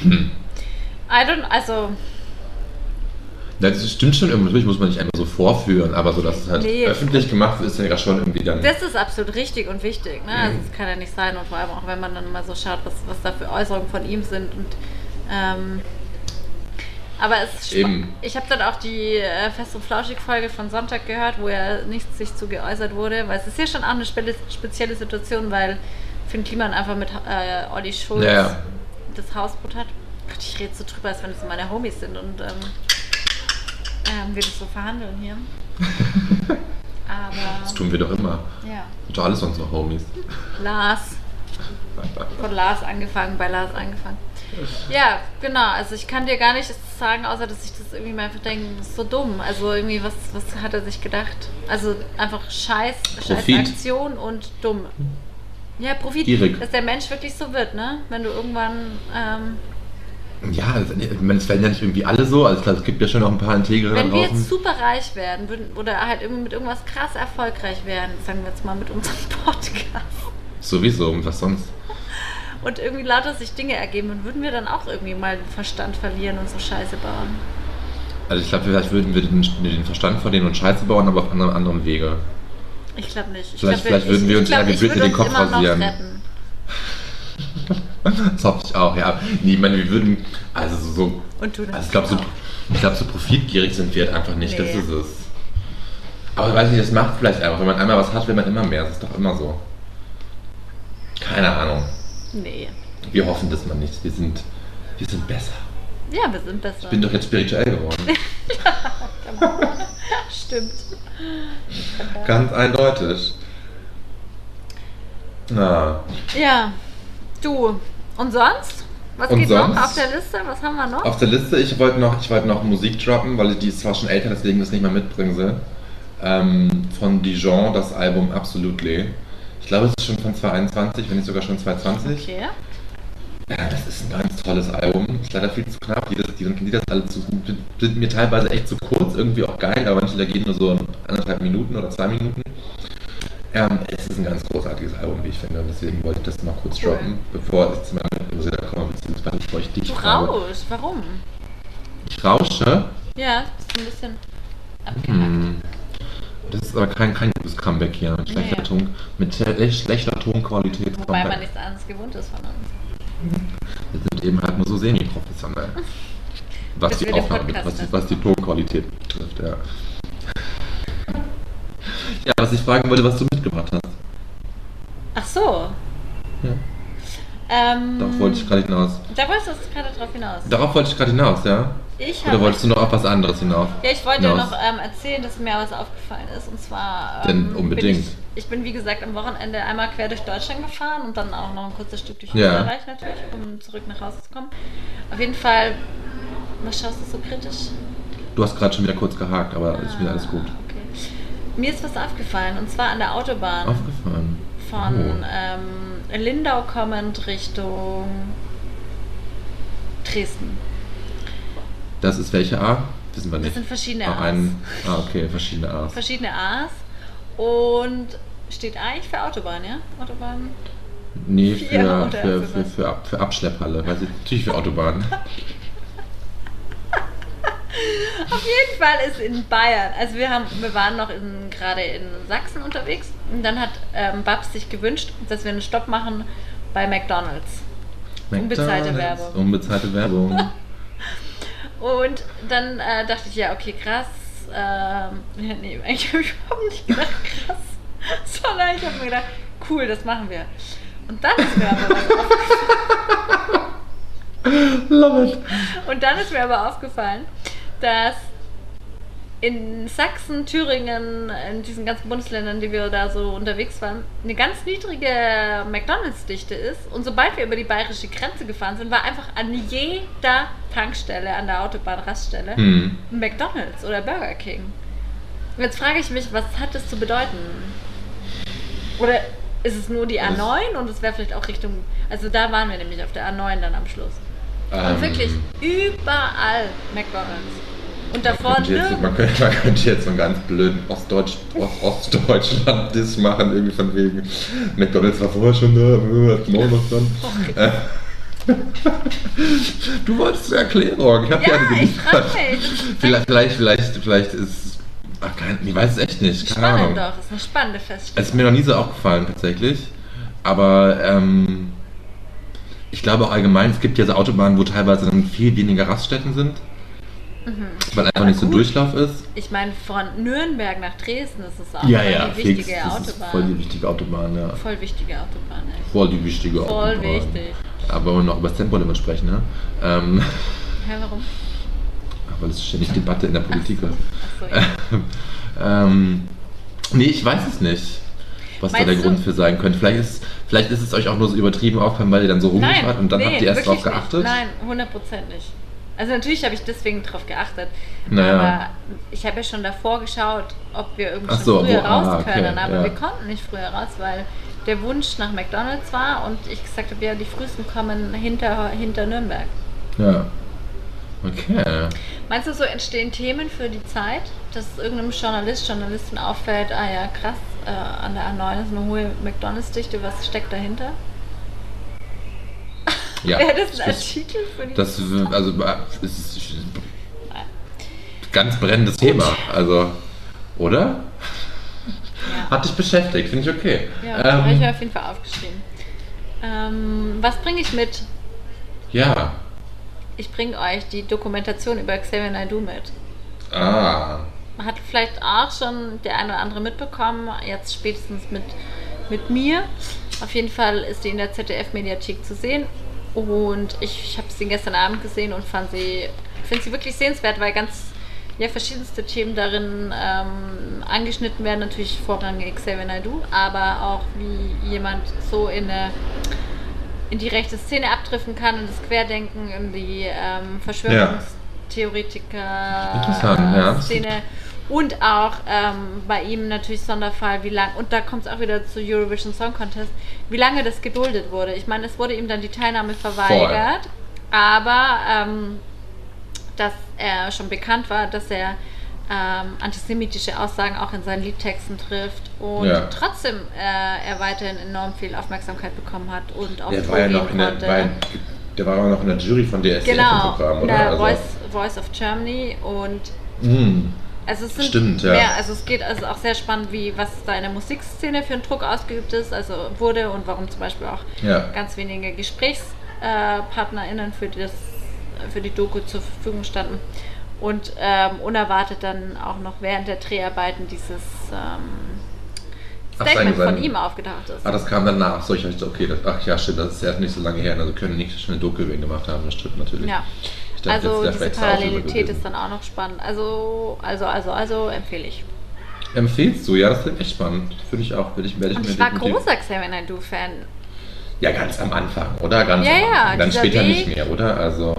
[SPEAKER 3] so.
[SPEAKER 2] Hm.
[SPEAKER 3] I don't, also,
[SPEAKER 2] Das stimmt schon, irgendwie, natürlich muss man nicht einfach so vorführen, aber so, dass es halt
[SPEAKER 3] Nee.
[SPEAKER 2] öffentlich gemacht wird, ist ja schon irgendwie dann.
[SPEAKER 3] das ist absolut richtig und wichtig. Ne?
[SPEAKER 2] Mhm.
[SPEAKER 3] Also, es kann ja nicht sein und vor allem auch, wenn man dann mal so schaut, was, was da für Äußerungen von ihm sind. Und, ähm, aber es
[SPEAKER 2] Eben.
[SPEAKER 3] Ich habe dann auch die äh, Fest und Flauschig-Folge von Sonntag gehört, wo er nichts sich zu geäußert wurde, weil es ist ja schon auch eine spe spezielle Situation, weil Finn Kliman einfach mit äh, Olli Schulz
[SPEAKER 2] Ja, ja.
[SPEAKER 3] das Hausboot hat. Gott, ich rede so drüber, als wenn es meine Homies sind und ähm, ähm, wir das so verhandeln hier. Aber
[SPEAKER 2] Das tun wir doch immer.
[SPEAKER 3] ja,
[SPEAKER 2] Und alles unsere Homies.
[SPEAKER 3] Lars, Von Lars angefangen, bei Lars angefangen. Ja, genau. Also ich kann dir gar nichts sagen, außer dass ich das irgendwie mal einfach denke, das ist so dumm. Also irgendwie, was, was hat er sich gedacht? Also einfach Scheiß, Scheiß. Aktion und dumm. Ja, Profit,
[SPEAKER 2] Gierig.
[SPEAKER 3] dass der Mensch wirklich so wird, ne? Wenn du irgendwann, ähm,
[SPEAKER 2] Ja, ich meine, es werden ja nicht irgendwie alle so. Also ich es gibt ja schon noch ein paar Integere da
[SPEAKER 3] wenn wir
[SPEAKER 2] draußen.
[SPEAKER 3] jetzt super reich werden würden, oder halt irgendwie mit irgendwas krass erfolgreich werden, sagen wir jetzt mal mit unserem Podcast,
[SPEAKER 2] Sowieso, und was sonst?
[SPEAKER 3] und irgendwie lauter sich Dinge ergeben, und würden wir dann auch irgendwie mal den Verstand verlieren und so Scheiße bauen.
[SPEAKER 2] Also ich glaube, vielleicht würden wir den, den Verstand verlieren und Scheiße bauen, aber auf anderen, anderen Wege.
[SPEAKER 3] Ich glaube nicht. Ich
[SPEAKER 2] Vielleicht-
[SPEAKER 3] glaub,
[SPEAKER 2] vielleicht würden wir uns
[SPEAKER 3] ich glaub,
[SPEAKER 2] eher wie
[SPEAKER 3] ich
[SPEAKER 2] Britney den Kopf rasieren. Das hoffe ich auch, ja. Nee, ich meine, wir würden, also so,
[SPEAKER 3] Und du
[SPEAKER 2] also ich glaube, so, ich glaube, so profitgierig sind wir halt einfach nicht, das
[SPEAKER 3] Nee.
[SPEAKER 2] ist es. Aber ich weiß nicht, das macht vielleicht einfach, wenn man einmal was hat, will man immer mehr, das ist doch immer so. Keine Ahnung.
[SPEAKER 3] Nee.
[SPEAKER 2] Wir hoffen das mal nicht, wir sind, wir sind besser.
[SPEAKER 3] Ja, wir sind besser.
[SPEAKER 2] Ich bin doch jetzt spirituell geworden.
[SPEAKER 3] Stimmt.
[SPEAKER 2] Ganz eindeutig. Na,
[SPEAKER 3] Ja. Du. Und sonst? Was
[SPEAKER 2] Und
[SPEAKER 3] geht
[SPEAKER 2] sonst?
[SPEAKER 3] noch auf der Liste? Was haben wir noch?
[SPEAKER 2] auf der Liste, ich wollte noch, ich wollte noch Musik droppen, weil die ist zwar schon älter, deswegen das nicht mehr mitbringen soll. Ähm, von Dijon, das Album Absolutely. Ich glaube, es ist schon von 2021, wenn nicht sogar schon 2020.
[SPEAKER 3] Okay.
[SPEAKER 2] Ja, das ist ein ganz tolles Album. Ist leider viel zu knapp. Die, die, die das alle zu, sind mir teilweise echt zu kurz, irgendwie auch geil, aber manche da gehen nur so anderthalb Minuten oder zwei Minuten. Ähm, es ist ein ganz großartiges Album, wie ich finde. Und deswegen wollte ich das mal kurz
[SPEAKER 3] Cool.
[SPEAKER 2] droppen, bevor ich zu meinem Musik komme, beziehungsweise bevor ich dich
[SPEAKER 3] Du
[SPEAKER 2] frage.
[SPEAKER 3] rauschst. Warum?
[SPEAKER 2] Ich rausche.
[SPEAKER 3] Ja, ist ein bisschen abgehakt.
[SPEAKER 2] Hm. Das ist aber kein, kein gutes Comeback hier. Mit schlechter,
[SPEAKER 3] Nee.
[SPEAKER 2] Ton, mit schle- schlechter Tonqualität.
[SPEAKER 3] Wobei man
[SPEAKER 2] Comeback.
[SPEAKER 3] nichts anderes gewohnt ist von uns.
[SPEAKER 2] Wir sind eben halt nur so semi-professionell. Was die Aufnahme, was was die Tonqualität betrifft, ja. Ja, was ich fragen wollte, was du mitgebracht hast.
[SPEAKER 3] Ach so.
[SPEAKER 2] Ja.
[SPEAKER 3] Ähm,
[SPEAKER 2] Darauf wollte ich gerade hinaus.
[SPEAKER 3] Da wolltest du gerade drauf hinaus.
[SPEAKER 2] Darauf wollte ich gerade hinaus, ja?
[SPEAKER 3] Ich
[SPEAKER 2] Oder wolltest du noch auf was anderes hinauf?
[SPEAKER 3] Ja, ich wollte
[SPEAKER 2] hinaus?
[SPEAKER 3] noch ähm, erzählen, dass mir was aufgefallen ist. Und zwar.
[SPEAKER 2] Denn
[SPEAKER 3] Ähm,
[SPEAKER 2] unbedingt.
[SPEAKER 3] Bin ich, ich bin, wie gesagt, am Wochenende einmal quer durch Deutschland gefahren und dann auch noch ein kurzes Stück durch
[SPEAKER 2] Ja.
[SPEAKER 3] Österreich natürlich, um zurück nach Hause zu kommen. Auf jeden Fall. Was schaust du so kritisch?
[SPEAKER 2] Du hast gerade schon wieder kurz gehakt, aber ist wieder alles gut.
[SPEAKER 3] Mir ist was aufgefallen und zwar an der Autobahn
[SPEAKER 2] Aufgefallen.
[SPEAKER 3] von
[SPEAKER 2] Oh.
[SPEAKER 3] ähm, Lindau kommend Richtung Dresden.
[SPEAKER 2] Das ist welche A? Wissen wir nicht.
[SPEAKER 3] Das sind verschiedene A's.
[SPEAKER 2] ein, ah, okay, verschiedene A's.
[SPEAKER 3] Verschiedene A's und steht eigentlich für Autobahn, ja? Autobahn.
[SPEAKER 2] Nee, für, für,
[SPEAKER 3] für
[SPEAKER 2] für, Ab, für Abschlepphalle. Ich, natürlich für Autobahn.
[SPEAKER 3] Auf jeden Fall ist in Bayern, also wir haben, wir waren noch in, gerade in Sachsen unterwegs und dann hat ähm, Babs sich gewünscht, dass wir einen Stopp machen bei McDonalds. Unbezahlte
[SPEAKER 2] McDonald's,
[SPEAKER 3] Werbung.
[SPEAKER 2] Unbezahlte Werbung.
[SPEAKER 3] Und dann äh, dachte ich, ja, okay, krass. Ähm, ja, nee, eigentlich habe ich überhaupt nicht gedacht, krass. Sondern ich habe mir gedacht, cool, das machen wir. Und dann ist mir aber was aufgefallen.
[SPEAKER 2] Love it.
[SPEAKER 3] Und dann ist mir aber aufgefallen, dass in Sachsen, Thüringen, in diesen ganzen Bundesländern, die wir da so unterwegs waren, eine ganz niedrige McDonalds-Dichte ist. Und sobald wir über die bayerische Grenze gefahren sind, war einfach an jeder Tankstelle, an der Autobahn-Raststelle,
[SPEAKER 2] Hm.
[SPEAKER 3] ein McDonalds oder Burger King. Und jetzt frage ich mich, was hat das zu bedeuten? Oder ist es nur die
[SPEAKER 2] Das-
[SPEAKER 3] A9 und es wäre vielleicht auch Richtung. Also da waren wir nämlich auf der A9 dann am Schluss. Und
[SPEAKER 2] Ähm,
[SPEAKER 3] wirklich überall McDonalds. Und davor
[SPEAKER 2] könnte jetzt, man, könnte, man könnte jetzt so einen ganz blöden Ostdeutsch, Ost, Ostdeutschland-Diss machen, irgendwie von wegen McDonalds war vorher schon da, hat morgen noch dann. Äh, du wolltest eine Erklärung, ich habe
[SPEAKER 3] Ja,
[SPEAKER 2] eine geliefert.
[SPEAKER 3] ist
[SPEAKER 2] Vielleicht, vielleicht, vielleicht, vielleicht ist. Ach, kein, ich weiß es echt nicht, keine
[SPEAKER 3] spannend
[SPEAKER 2] Ahnung.
[SPEAKER 3] doch. Ist eine spannende Feststellung.
[SPEAKER 2] Es ist mir noch nie so aufgefallen tatsächlich. Aber ähm, ich glaube auch allgemein, es gibt ja so Autobahnen, wo teilweise dann viel weniger Raststätten sind. Weil einfach nicht so
[SPEAKER 3] gut.
[SPEAKER 2] Durchlauf ist.
[SPEAKER 3] Ich meine, von Nürnberg nach Dresden ist es auch
[SPEAKER 2] Ja,
[SPEAKER 3] voll
[SPEAKER 2] ja,
[SPEAKER 3] die
[SPEAKER 2] fix.
[SPEAKER 3] wichtige
[SPEAKER 2] ist
[SPEAKER 3] Autobahn.
[SPEAKER 2] voll die wichtige Autobahn, ja.
[SPEAKER 3] Voll wichtige Autobahn, echt.
[SPEAKER 2] Voll die wichtige
[SPEAKER 3] Voll
[SPEAKER 2] Autobahn.
[SPEAKER 3] wichtig.
[SPEAKER 2] Aber wollen wir noch über das Tempolimit sprechen, ne? Ähm,
[SPEAKER 3] Hä, warum?
[SPEAKER 2] weil es ständig Debatte in der Politik ist.
[SPEAKER 3] Ja.
[SPEAKER 2] ähm, nee, ich weiß es nicht. was da
[SPEAKER 3] Meinst
[SPEAKER 2] der
[SPEAKER 3] du-
[SPEAKER 2] Grund für sein könnte. Vielleicht ist, vielleicht ist es euch auch nur so übertrieben aufgefallen, weil ihr dann so wart und dann
[SPEAKER 3] nee,
[SPEAKER 2] habt ihr erst drauf geachtet.
[SPEAKER 3] Nicht. Nein, 100 Prozent nicht. Also natürlich habe ich deswegen drauf geachtet.
[SPEAKER 2] Naja.
[SPEAKER 3] Aber ich habe ja schon davor geschaut, ob wir irgendwie
[SPEAKER 2] so,
[SPEAKER 3] früher
[SPEAKER 2] wo- ah,
[SPEAKER 3] raus
[SPEAKER 2] okay,
[SPEAKER 3] können. Aber
[SPEAKER 2] ja.
[SPEAKER 3] wir konnten nicht früher raus, weil der Wunsch nach McDonalds war und ich gesagt habe, ja, die frühesten kommen hinter, hinter Nürnberg.
[SPEAKER 2] Ja. Okay.
[SPEAKER 3] Meinst du, so entstehen Themen für die Zeit, dass irgendeinem Journalist, Journalistin auffällt, ah ja, krass, äh, an der A9 ist eine hohe McDonalds-Dichte, was steckt dahinter?
[SPEAKER 2] Ja.
[SPEAKER 3] Wäre das ein
[SPEAKER 2] das,
[SPEAKER 3] Artikel für die
[SPEAKER 2] das also es ist ganz brennendes Thema. Also, oder?
[SPEAKER 3] Ja.
[SPEAKER 2] Hat dich beschäftigt, finde ich okay.
[SPEAKER 3] Ja, habe ich mir
[SPEAKER 2] ähm,
[SPEAKER 3] auf jeden Fall aufgeschrieben. Ähm, was bringe ich mit?
[SPEAKER 2] ja.
[SPEAKER 3] Ich bringe euch die Dokumentation über Xavier Naidoo mit.
[SPEAKER 2] Ah.
[SPEAKER 3] Hat vielleicht auch schon der eine oder andere mitbekommen, jetzt spätestens mit, mit mir. Auf jeden Fall ist die in der ZDF-Mediathek zu sehen. Und ich, ich habe sie gestern Abend gesehen und fand sie, finde sie wirklich sehenswert, weil ganz ja, verschiedenste Themen darin ähm, angeschnitten werden. Natürlich vorrangig Xavier Naidoo, aber auch wie jemand so in eine in die rechte Szene abdriften kann, in das Querdenken, in die ähm, Verschwörungstheoretiker
[SPEAKER 2] Interessant, ja.
[SPEAKER 3] Und auch ähm, bei ihm natürlich Sonderfall, wie lang und da kommt es auch wieder zu Eurovision Song Contest, wie lange das geduldet wurde. Ich meine, es wurde ihm dann die Teilnahme verweigert, aber ähm, dass er schon bekannt war, dass er ähm, antisemitische Aussagen auch in seinen Liedtexten trifft und
[SPEAKER 2] Ja.
[SPEAKER 3] trotzdem äh, er weiterhin enorm viel Aufmerksamkeit bekommen hat und auch
[SPEAKER 2] Der war ja noch in der,
[SPEAKER 3] konnte.
[SPEAKER 2] war, der war ja noch in der Jury von DSDF
[SPEAKER 3] genau,
[SPEAKER 2] Programm,
[SPEAKER 3] in
[SPEAKER 2] oder?
[SPEAKER 3] der
[SPEAKER 2] Also-
[SPEAKER 3] Voice, Voice of Germany und
[SPEAKER 2] Hm.
[SPEAKER 3] Also es sind
[SPEAKER 2] Stimmt, ja.
[SPEAKER 3] mehr, also es geht also auch sehr spannend, wie was da in der Musikszene für einen Druck ausgeübt ist, also wurde und warum zum Beispiel auch
[SPEAKER 2] Ja.
[SPEAKER 3] ganz wenige GesprächspartnerInnen für, das, für die Doku zur Verfügung standen. Und ähm, unerwartet dann auch noch während der Dreharbeiten dieses ähm, Statement von ihm aufgetaucht ist.
[SPEAKER 2] Ah, das kam danach. So, ich dachte, okay, das, ach ja, stimmt, das ist ja nicht so lange her. Also können nicht schnell Doku über ihn gemacht haben, das stimmt natürlich.
[SPEAKER 3] ja.
[SPEAKER 2] Ich dachte,
[SPEAKER 3] Also diese Parallelität ist dann auch noch spannend. Also, also, also, also empfehle ich.
[SPEAKER 2] Empfehlst du? Ja, das klingt echt spannend. Finde ich auch. Will ich, werde ich mir
[SPEAKER 3] ich war großer Xavier Naidoo-Fan.
[SPEAKER 2] Ja, ganz am Anfang, oder? Ganz
[SPEAKER 3] Ja, ja.
[SPEAKER 2] Dann
[SPEAKER 3] dieser
[SPEAKER 2] später
[SPEAKER 3] Weg-
[SPEAKER 2] nicht mehr, oder? Also.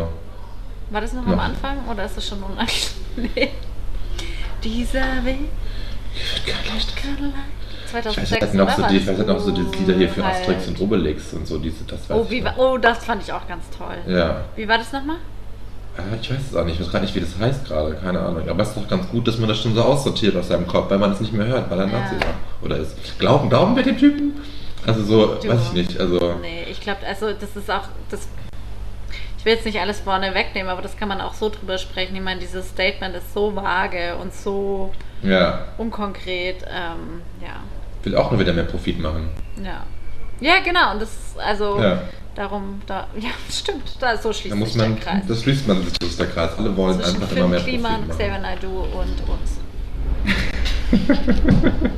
[SPEAKER 3] War das noch
[SPEAKER 2] Noch.
[SPEAKER 3] am Anfang oder ist das schon unangenehm? nee. Dieser Weg.
[SPEAKER 2] Ich weiß,
[SPEAKER 3] 2006
[SPEAKER 2] wir hatten noch so, die, hatten auch so diese Lieder hier für
[SPEAKER 3] Halt.
[SPEAKER 2] Asterix und Obelix und so. Diese, das
[SPEAKER 3] Oh,
[SPEAKER 2] ich
[SPEAKER 3] wie,
[SPEAKER 2] noch.
[SPEAKER 3] wa- oh, das fand ich auch ganz toll.
[SPEAKER 2] Ja.
[SPEAKER 3] Wie war das nochmal?
[SPEAKER 2] Ich weiß es auch nicht. Ich weiß gar nicht, wie das heißt gerade. Keine Ahnung. Aber es ist doch ganz gut, dass man das schon so aussortiert aus seinem Kopf, weil man es nicht mehr hört, weil er
[SPEAKER 3] Ja.
[SPEAKER 2] Nazi war. Oder ist. Glauben, glauben wir dem Typen? Also so,
[SPEAKER 3] Du.
[SPEAKER 2] weiß ich nicht. Also.
[SPEAKER 3] Nee, ich glaube, also das ist auch, das, ich will jetzt nicht alles vorne wegnehmen, aber das kann man auch so drüber sprechen. Ich meine, dieses Statement ist so vage und so
[SPEAKER 2] Ja.
[SPEAKER 3] unkonkret. Ähm, ja,
[SPEAKER 2] Will auch nur wieder mehr Profit machen.
[SPEAKER 3] ja. Ja, genau. Und das, also,
[SPEAKER 2] Ja.
[SPEAKER 3] Darum, da, ja, stimmt. Da, so schließt
[SPEAKER 2] Da muss
[SPEAKER 3] sich
[SPEAKER 2] man,
[SPEAKER 3] der Kreis.
[SPEAKER 2] das schließt man sich durch der Kreis. Alle wollen
[SPEAKER 3] Zwischen
[SPEAKER 2] einfach immer mehr
[SPEAKER 3] Film,
[SPEAKER 2] Profit
[SPEAKER 3] Klima, Xavier
[SPEAKER 2] machen.
[SPEAKER 3] Naidoo und uns.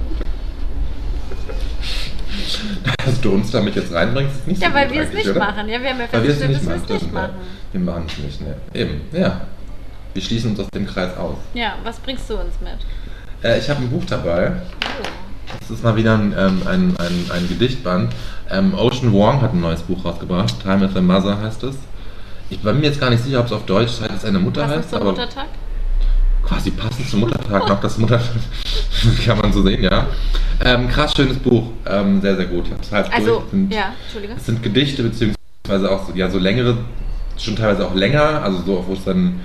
[SPEAKER 2] Dass du uns damit jetzt reinbringst, ist nicht
[SPEAKER 3] Ja,
[SPEAKER 2] so
[SPEAKER 3] weil
[SPEAKER 2] gut
[SPEAKER 3] wir es nicht
[SPEAKER 2] oder?
[SPEAKER 3] machen. Ja, wir haben ja
[SPEAKER 2] Weil
[SPEAKER 3] festgestellt, dass wir
[SPEAKER 2] machen.
[SPEAKER 3] es nicht
[SPEAKER 2] ja.
[SPEAKER 3] machen.
[SPEAKER 2] Wir machen es nicht, ne. Eben, ja. Wir schließen uns aus dem Kreis aus.
[SPEAKER 3] Ja, was bringst du uns mit?
[SPEAKER 2] Äh, ich habe ein Buch dabei. Das ist mal wieder ein, ähm, ein, ein, ein Gedichtband. Ähm, Ocean Wong hat ein neues Buch rausgebracht. Time with a Mother heißt es. Ich bin mir jetzt gar nicht sicher, ob es auf Deutsch Zeit ist eine Mutter
[SPEAKER 3] Passend
[SPEAKER 2] heißt,
[SPEAKER 3] zum
[SPEAKER 2] aber
[SPEAKER 3] Muttertag?
[SPEAKER 2] quasi passend zum Muttertag noch das Muttertag. kann man so sehen, ja. Ähm, krass schönes Buch. Ähm, sehr, sehr gut. Ich hab's halb
[SPEAKER 3] Also,
[SPEAKER 2] durch. Es sind,
[SPEAKER 3] ja, Entschuldige.
[SPEAKER 2] es sind Gedichte, beziehungsweise auch so, ja, so längere, schon teilweise auch länger, also so, wo es dann,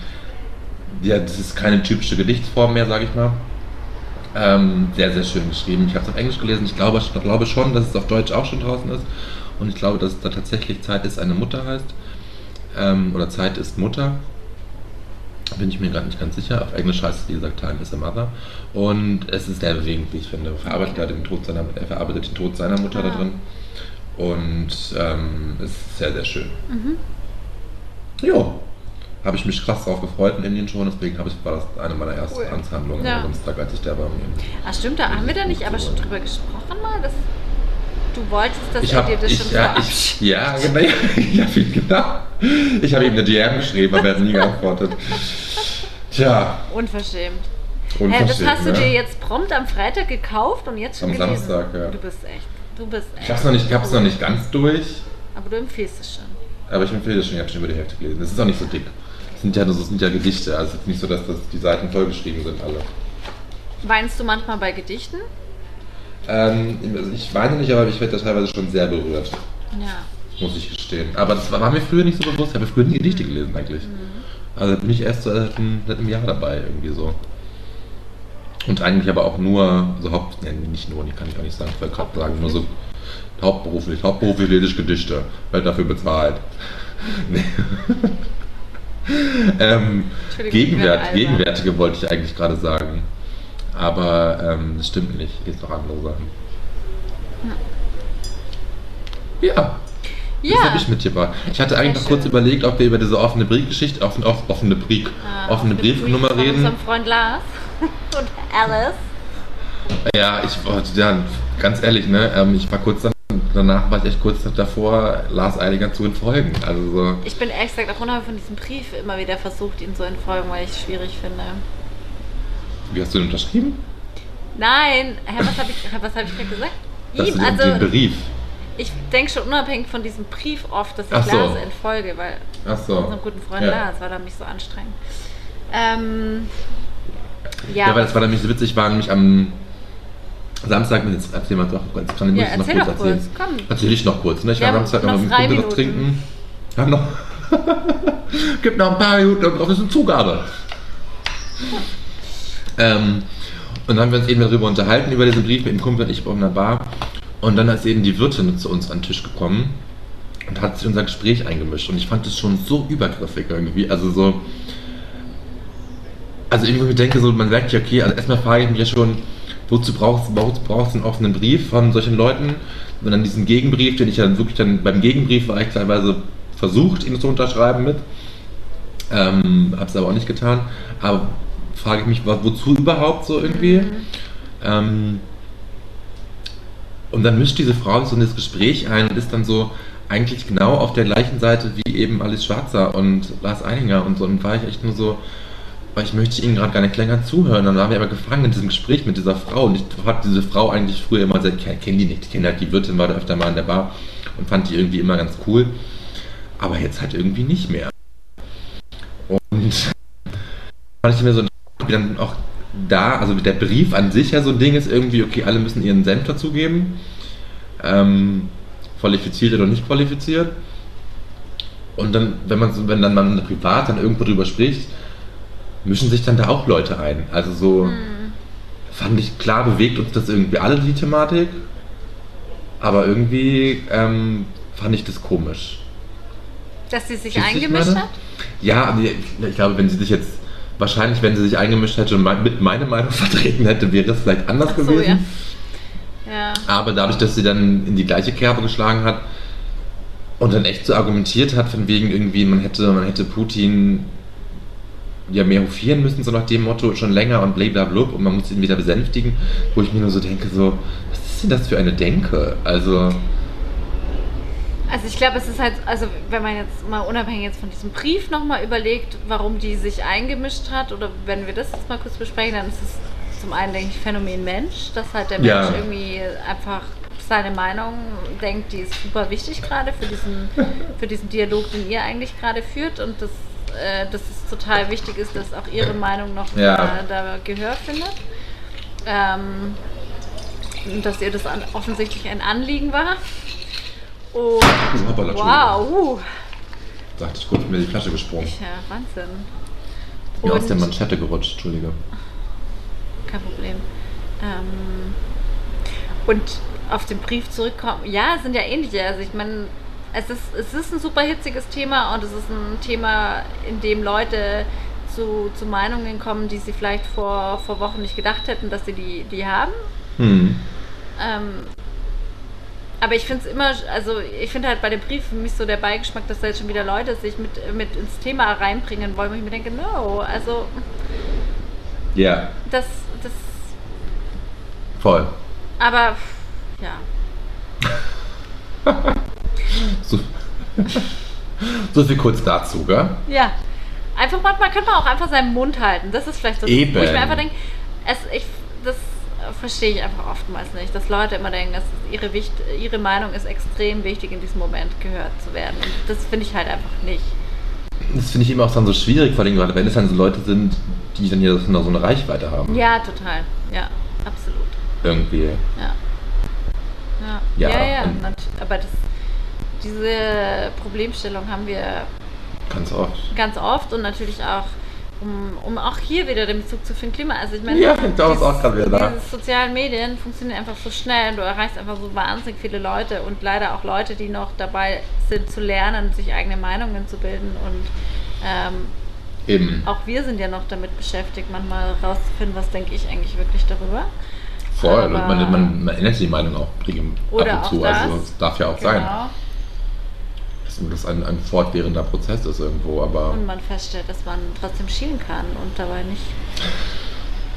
[SPEAKER 2] ja, das ist keine typische Gedichtsform mehr, sage ich mal. Ähm, sehr, sehr schön geschrieben. Ich habe es auf Englisch gelesen. Ich glaube, ich glaube schon, dass es auf Deutsch auch schon draußen ist. Und ich glaube, dass da tatsächlich Zeit ist eine Mutter heißt. Ähm, oder Zeit ist Mutter. Bin ich mir gerade nicht ganz sicher. Auf Englisch heißt es, wie gesagt, Time is a Mother. Und es ist sehr bewegend, wie ich finde. Verarbeitet er, den Tod seiner, er verarbeitet den Tod seiner Mutter da
[SPEAKER 3] Ah.
[SPEAKER 2] drin. Und ähm, es ist sehr, sehr schön.
[SPEAKER 3] Mhm.
[SPEAKER 2] Jo. Habe ich mich krass drauf gefreut in Indien schon, deswegen habe ich, war das eine meiner ersten
[SPEAKER 3] Cool.
[SPEAKER 2] Anzahlungen
[SPEAKER 3] Ja.
[SPEAKER 2] am Samstag, als ich da war.
[SPEAKER 3] Ah, stimmt, da haben wir da nicht aber schon drüber gesprochen mal, dass du wolltest, dass
[SPEAKER 2] Ich
[SPEAKER 3] er
[SPEAKER 2] habe
[SPEAKER 3] dir das
[SPEAKER 2] ich,
[SPEAKER 3] schon
[SPEAKER 2] ja, ich, ja, genau, ich habe ihm genau. Ich habe ihm eine DM geschrieben, aber er hat nie geantwortet. Tja,
[SPEAKER 3] Unverschämt. Hä, das
[SPEAKER 2] Unverschämt,
[SPEAKER 3] hast du
[SPEAKER 2] ne?
[SPEAKER 3] dir jetzt prompt am Freitag gekauft und jetzt schon
[SPEAKER 2] Am
[SPEAKER 3] gelesen?
[SPEAKER 2] Samstag, ja.
[SPEAKER 3] Du bist echt, du bist echt.
[SPEAKER 2] Ich hab's noch nicht, ich hab's noch nicht ganz durch,
[SPEAKER 3] Aber du empfiehlst es schon.
[SPEAKER 2] aber ich empfehle das schon, ich habe schon über die Hälfte gelesen. Es ist auch nicht so dick. Sind ja, das sind ja Gedichte, also es ist nicht so, dass das die Seiten vollgeschrieben sind alle.
[SPEAKER 3] Weinst du manchmal bei Gedichten?
[SPEAKER 2] Ähm, also ich weine nicht, aber ich werde da teilweise schon sehr berührt,
[SPEAKER 3] Ja.
[SPEAKER 2] muss ich gestehen. Aber das war, war mir früher nicht so bewusst. Ich habe früher nie Gedichte gelesen eigentlich. Also bin ich erst seit einem, seit einem Jahr dabei irgendwie so. Und eigentlich aber auch nur, also Haupt, nee, nicht nur, die kann ich auch nicht sagen, ich wollte gerade sagen, nur so hauptberuflich, hauptberuflich lese ich Gedichte, werde dafür bezahlt. Nee. Ähm, Gegenwert. Gegenwärtige wollte ich eigentlich gerade sagen. Aber ähm, das stimmt nicht. Hier ist noch andere Sachen. Ja. Das
[SPEAKER 3] Ja.
[SPEAKER 2] habe ich mitgebracht. Ich hatte eigentlich
[SPEAKER 3] Sehr
[SPEAKER 2] noch kurz überlegt, ob wir über diese offene Briefgeschichte, offen, off, offene Brief,
[SPEAKER 3] Ah,
[SPEAKER 2] offene
[SPEAKER 3] Brief
[SPEAKER 2] Briefnummer
[SPEAKER 3] von
[SPEAKER 2] reden.
[SPEAKER 3] unserem Freund Lars und Alice.
[SPEAKER 2] Ja, ich wollte, ja, ganz ehrlich, ne, ähm, ich war kurz dann, danach war ich echt kurz davor, Lars Eiliger zu entfolgen. Also so,
[SPEAKER 3] Ich bin ehrlich gesagt auch unheimlich von diesem Brief immer wieder versucht, ihn zu entfolgen, weil ich es schwierig finde.
[SPEAKER 2] wie hast du den unterschrieben?
[SPEAKER 3] Nein, hä, was habe ich, was hab ich gerade gesagt?
[SPEAKER 2] Dass
[SPEAKER 3] Ihm,
[SPEAKER 2] du den,
[SPEAKER 3] also
[SPEAKER 2] Brief.
[SPEAKER 3] ich denke schon unabhängig von diesem Brief oft, dass ich
[SPEAKER 2] Ach so.
[SPEAKER 3] Lars entfolge, weil
[SPEAKER 2] Ach so.
[SPEAKER 3] unserem guten Freund
[SPEAKER 2] Ja.
[SPEAKER 3] Lars, weil er mich so anstrengend. Ähm,
[SPEAKER 2] Ja,
[SPEAKER 3] ja,
[SPEAKER 2] weil das war nämlich so witzig, war nämlich am Samstag, jetzt erzähl mal doch, jetzt kann ich
[SPEAKER 3] Ja,
[SPEAKER 2] noch kurz
[SPEAKER 3] doch kurz,
[SPEAKER 2] erzählen.
[SPEAKER 3] komm.
[SPEAKER 2] Erzähl ich noch kurz, ne? Ich war
[SPEAKER 3] haben
[SPEAKER 2] Samstag
[SPEAKER 3] noch
[SPEAKER 2] noch mit was trinken. Hab noch. Gibt noch ein paar Minuten auf das ist eine Zugabe. ähm, und dann haben wir uns eben darüber unterhalten, über diesen Brief mit dem Kumpel und ich auf einer Bar. Und dann ist eben die Wirtin zu uns an den Tisch gekommen und hat sich in unser Gespräch eingemischt. Und ich fand das schon so übergriffig irgendwie. Also so. Also irgendwie, ich denke so, man sagt ja, okay, also erstmal frage ich mich ja schon, wozu brauchst, wozu brauchst du einen offenen Brief von solchen Leuten? Und dann diesen Gegenbrief, den ich dann wirklich dann, beim Gegenbrief war ich teilweise versucht, ihn zu unterschreiben mit. Ähm, hab's aber auch nicht getan. Aber frage ich mich, wo- wozu überhaupt so irgendwie? Ähm, und dann mischt diese Frau so in das Gespräch ein und ist dann so eigentlich genau auf der gleichen Seite wie eben Alice Schwarzer und Lars Eininger und so. Und war ich echt nur so, ich möchte ihnen gerade gar nicht länger zuhören. Dann waren wir aber gefangen in diesem Gespräch mit dieser Frau. Und ich habe diese Frau eigentlich früher immer sehr, ich kenne die nicht, ich kenne halt die Wirtin, war da öfter mal in der Bar und fand die irgendwie immer ganz cool. Aber jetzt halt irgendwie nicht mehr. Und fand ich mir so wie dann auch da, also der Brief an sich ja so ein Ding ist irgendwie, okay, alle müssen ihren Senf dazugeben. Ähm, qualifiziert oder nicht qualifiziert. Und dann, wenn man wenn dann man privat dann irgendwo drüber spricht, mischen sich dann da auch Leute ein. Also so fand ich klar bewegt uns das irgendwie alle die Thematik, aber irgendwie ähm, fand ich das komisch.
[SPEAKER 3] dass sie sich
[SPEAKER 2] ich
[SPEAKER 3] eingemischt hat?
[SPEAKER 2] Ja, ich glaube, wenn sie sich jetzt wahrscheinlich, wenn sie sich eingemischt hätte und mit meine Meinung vertreten hätte, wäre es vielleicht anders
[SPEAKER 3] so,
[SPEAKER 2] gewesen.
[SPEAKER 3] Ja.
[SPEAKER 2] Aber dadurch, dass sie dann in die gleiche Kerbe geschlagen hat und dann echt so argumentiert hat, von wegen irgendwie, man hätte, man hätte Putin ja mehr hofieren müssen, so nach dem Motto schon länger und blablabla und man muss ihn wieder besänftigen, wo ich mir nur so denke, so, was ist denn das für eine Denke? Also,
[SPEAKER 3] Also ich glaube, es ist halt, also wenn man jetzt mal unabhängig jetzt von diesem Brief nochmal überlegt, warum die sich eingemischt hat, oder wenn wir das jetzt mal kurz besprechen, dann ist es zum einen, denke ich, Phänomen Mensch, dass halt der Mensch
[SPEAKER 2] Ja.
[SPEAKER 3] irgendwie einfach seine Meinung denkt, die ist super wichtig gerade für diesen, für diesen Dialog, den ihr eigentlich gerade führt und das, äh, dass es total wichtig ist, dass auch ihre Meinung noch
[SPEAKER 2] Ja.
[SPEAKER 3] da, da Gehör findet. Ähm, und dass ihr das an, offensichtlich ein Anliegen war. Und
[SPEAKER 2] uh, hoppala,
[SPEAKER 3] Wow, uh,
[SPEAKER 2] Sagte ich kurz mir die Flasche gesprungen.
[SPEAKER 3] ja, Wahnsinn.
[SPEAKER 2] Mir aus der
[SPEAKER 3] Und-
[SPEAKER 2] Manschette gerutscht, Entschuldige.
[SPEAKER 3] Kein Problem. Ähm, und auf den Brief zurückkommen, ja, es sind ja ähnliche. Also ich meine, es ist, es ist ein super hitziges Thema und es ist ein Thema, in dem Leute zu, zu Meinungen kommen, die sie vielleicht vor, vor Wochen nicht gedacht hätten, dass sie die, die haben.
[SPEAKER 2] Hm.
[SPEAKER 3] Ähm, aber ich finde es immer, also ich finde halt bei dem Brief für mich so der Beigeschmack, dass da jetzt schon wieder Leute sich mit, mit ins Thema reinbringen wollen, wo ich mir denke, no, also
[SPEAKER 2] Ja,
[SPEAKER 3] das, das,
[SPEAKER 2] voll.
[SPEAKER 3] aber ja.
[SPEAKER 2] So, so viel kurz dazu, gell?
[SPEAKER 3] Ja. Einfach manchmal könnte man auch einfach seinen Mund halten. Das ist vielleicht so,
[SPEAKER 2] Eben.
[SPEAKER 3] wo ich mir einfach denke, es, ich, das verstehe ich einfach oftmals nicht, dass Leute immer denken, dass ihre, Wicht, ihre Meinung ist extrem wichtig in diesem Moment gehört zu werden. Und das finde ich halt einfach nicht.
[SPEAKER 2] Das finde ich immer auch dann so schwierig, vor allem gerade wenn es dann so Leute sind, die dann ja so eine Reichweite haben.
[SPEAKER 3] Ja, total. Ja, absolut.
[SPEAKER 2] Irgendwie.
[SPEAKER 3] Ja. Ja,
[SPEAKER 2] Ja,
[SPEAKER 3] ja, ja, aber das, diese Problemstellung haben wir
[SPEAKER 2] Ganz oft.
[SPEAKER 3] ganz oft und natürlich auch, um, um auch hier wieder den Bezug zu finden, Klima. Also ich meine,
[SPEAKER 2] Ja, da ist auch gerade wieder da.
[SPEAKER 3] diese sozialen Medien funktionieren einfach so schnell und du erreichst einfach so wahnsinnig viele Leute und leider auch Leute, die noch dabei sind zu lernen, sich eigene Meinungen zu bilden und ähm,
[SPEAKER 2] Eben.
[SPEAKER 3] auch wir sind ja noch damit beschäftigt, manchmal rauszufinden, was denke ich eigentlich wirklich darüber.
[SPEAKER 2] Voll. Man, man, man ändert die Meinung auch ab und zu.
[SPEAKER 3] das.
[SPEAKER 2] Also es darf ja auch sein,
[SPEAKER 3] Genau.
[SPEAKER 2] Dass das ein, ein fortwährender Prozess ist irgendwo, aber
[SPEAKER 3] Und man feststellt, dass man trotzdem schielen kann und dabei nicht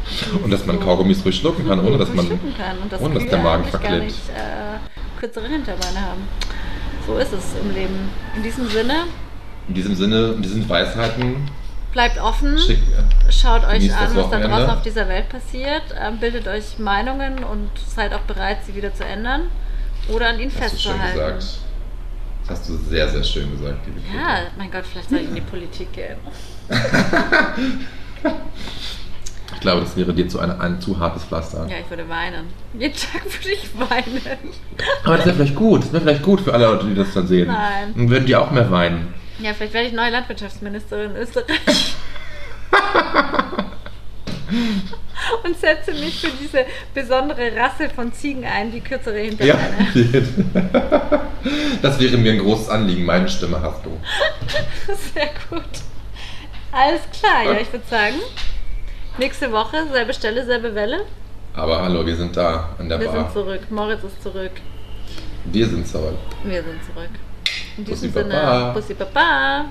[SPEAKER 2] und dass man Kaugummis ruhig schlucken kann, ohne dass man
[SPEAKER 3] kann und dass,
[SPEAKER 2] ohne dass der Magen
[SPEAKER 3] eigentlich gar
[SPEAKER 2] verklebt.
[SPEAKER 3] nicht äh, kürzere Hinterbeine haben. So ist es im Leben. In diesem Sinne,
[SPEAKER 2] in diesem Sinne, in diesen Weisheiten
[SPEAKER 3] bleibt offen,
[SPEAKER 2] schick.
[SPEAKER 3] schaut euch
[SPEAKER 2] das
[SPEAKER 3] an, was da draußen auf dieser Welt passiert, ähm, bildet euch Meinungen und seid auch bereit, sie wieder zu ändern oder an ihnen
[SPEAKER 2] Hast
[SPEAKER 3] festzuhalten.
[SPEAKER 2] Das hast du sehr, sehr schön gesagt, liebe
[SPEAKER 3] Ja, mein Gott, vielleicht soll ich in die Politik gehen.
[SPEAKER 2] Ich glaube, das wäre dir zu ein, ein zu hartes Pflaster.
[SPEAKER 3] Ja, ich würde weinen. Jeden Tag würde ich weinen.
[SPEAKER 2] Aber das wäre vielleicht gut. Das wäre vielleicht gut für alle Leute, die das dann sehen.
[SPEAKER 3] Nein.
[SPEAKER 2] Dann würden die auch mehr weinen.
[SPEAKER 3] Ja, vielleicht werde ich neue Landwirtschaftsministerin in Österreich. Und setze mich für diese besondere Rasse von Ziegen ein, die kürzere
[SPEAKER 2] Ja.
[SPEAKER 3] Hinterbeine.
[SPEAKER 2] Das wäre mir ein großes Anliegen. Meine Stimme hast du.
[SPEAKER 3] Sehr gut. Alles klar, ja, ich würde sagen, nächste Woche, selbe Stelle, selbe Welle.
[SPEAKER 2] Aber hallo, wir sind da an der
[SPEAKER 3] Wir
[SPEAKER 2] Bar.
[SPEAKER 3] sind zurück. Moritz ist zurück.
[SPEAKER 2] Wir sind zurück.
[SPEAKER 3] Wir sind zurück. In
[SPEAKER 2] Bussi
[SPEAKER 3] diesem Sinne,
[SPEAKER 2] Baba.
[SPEAKER 3] Bussi Baba.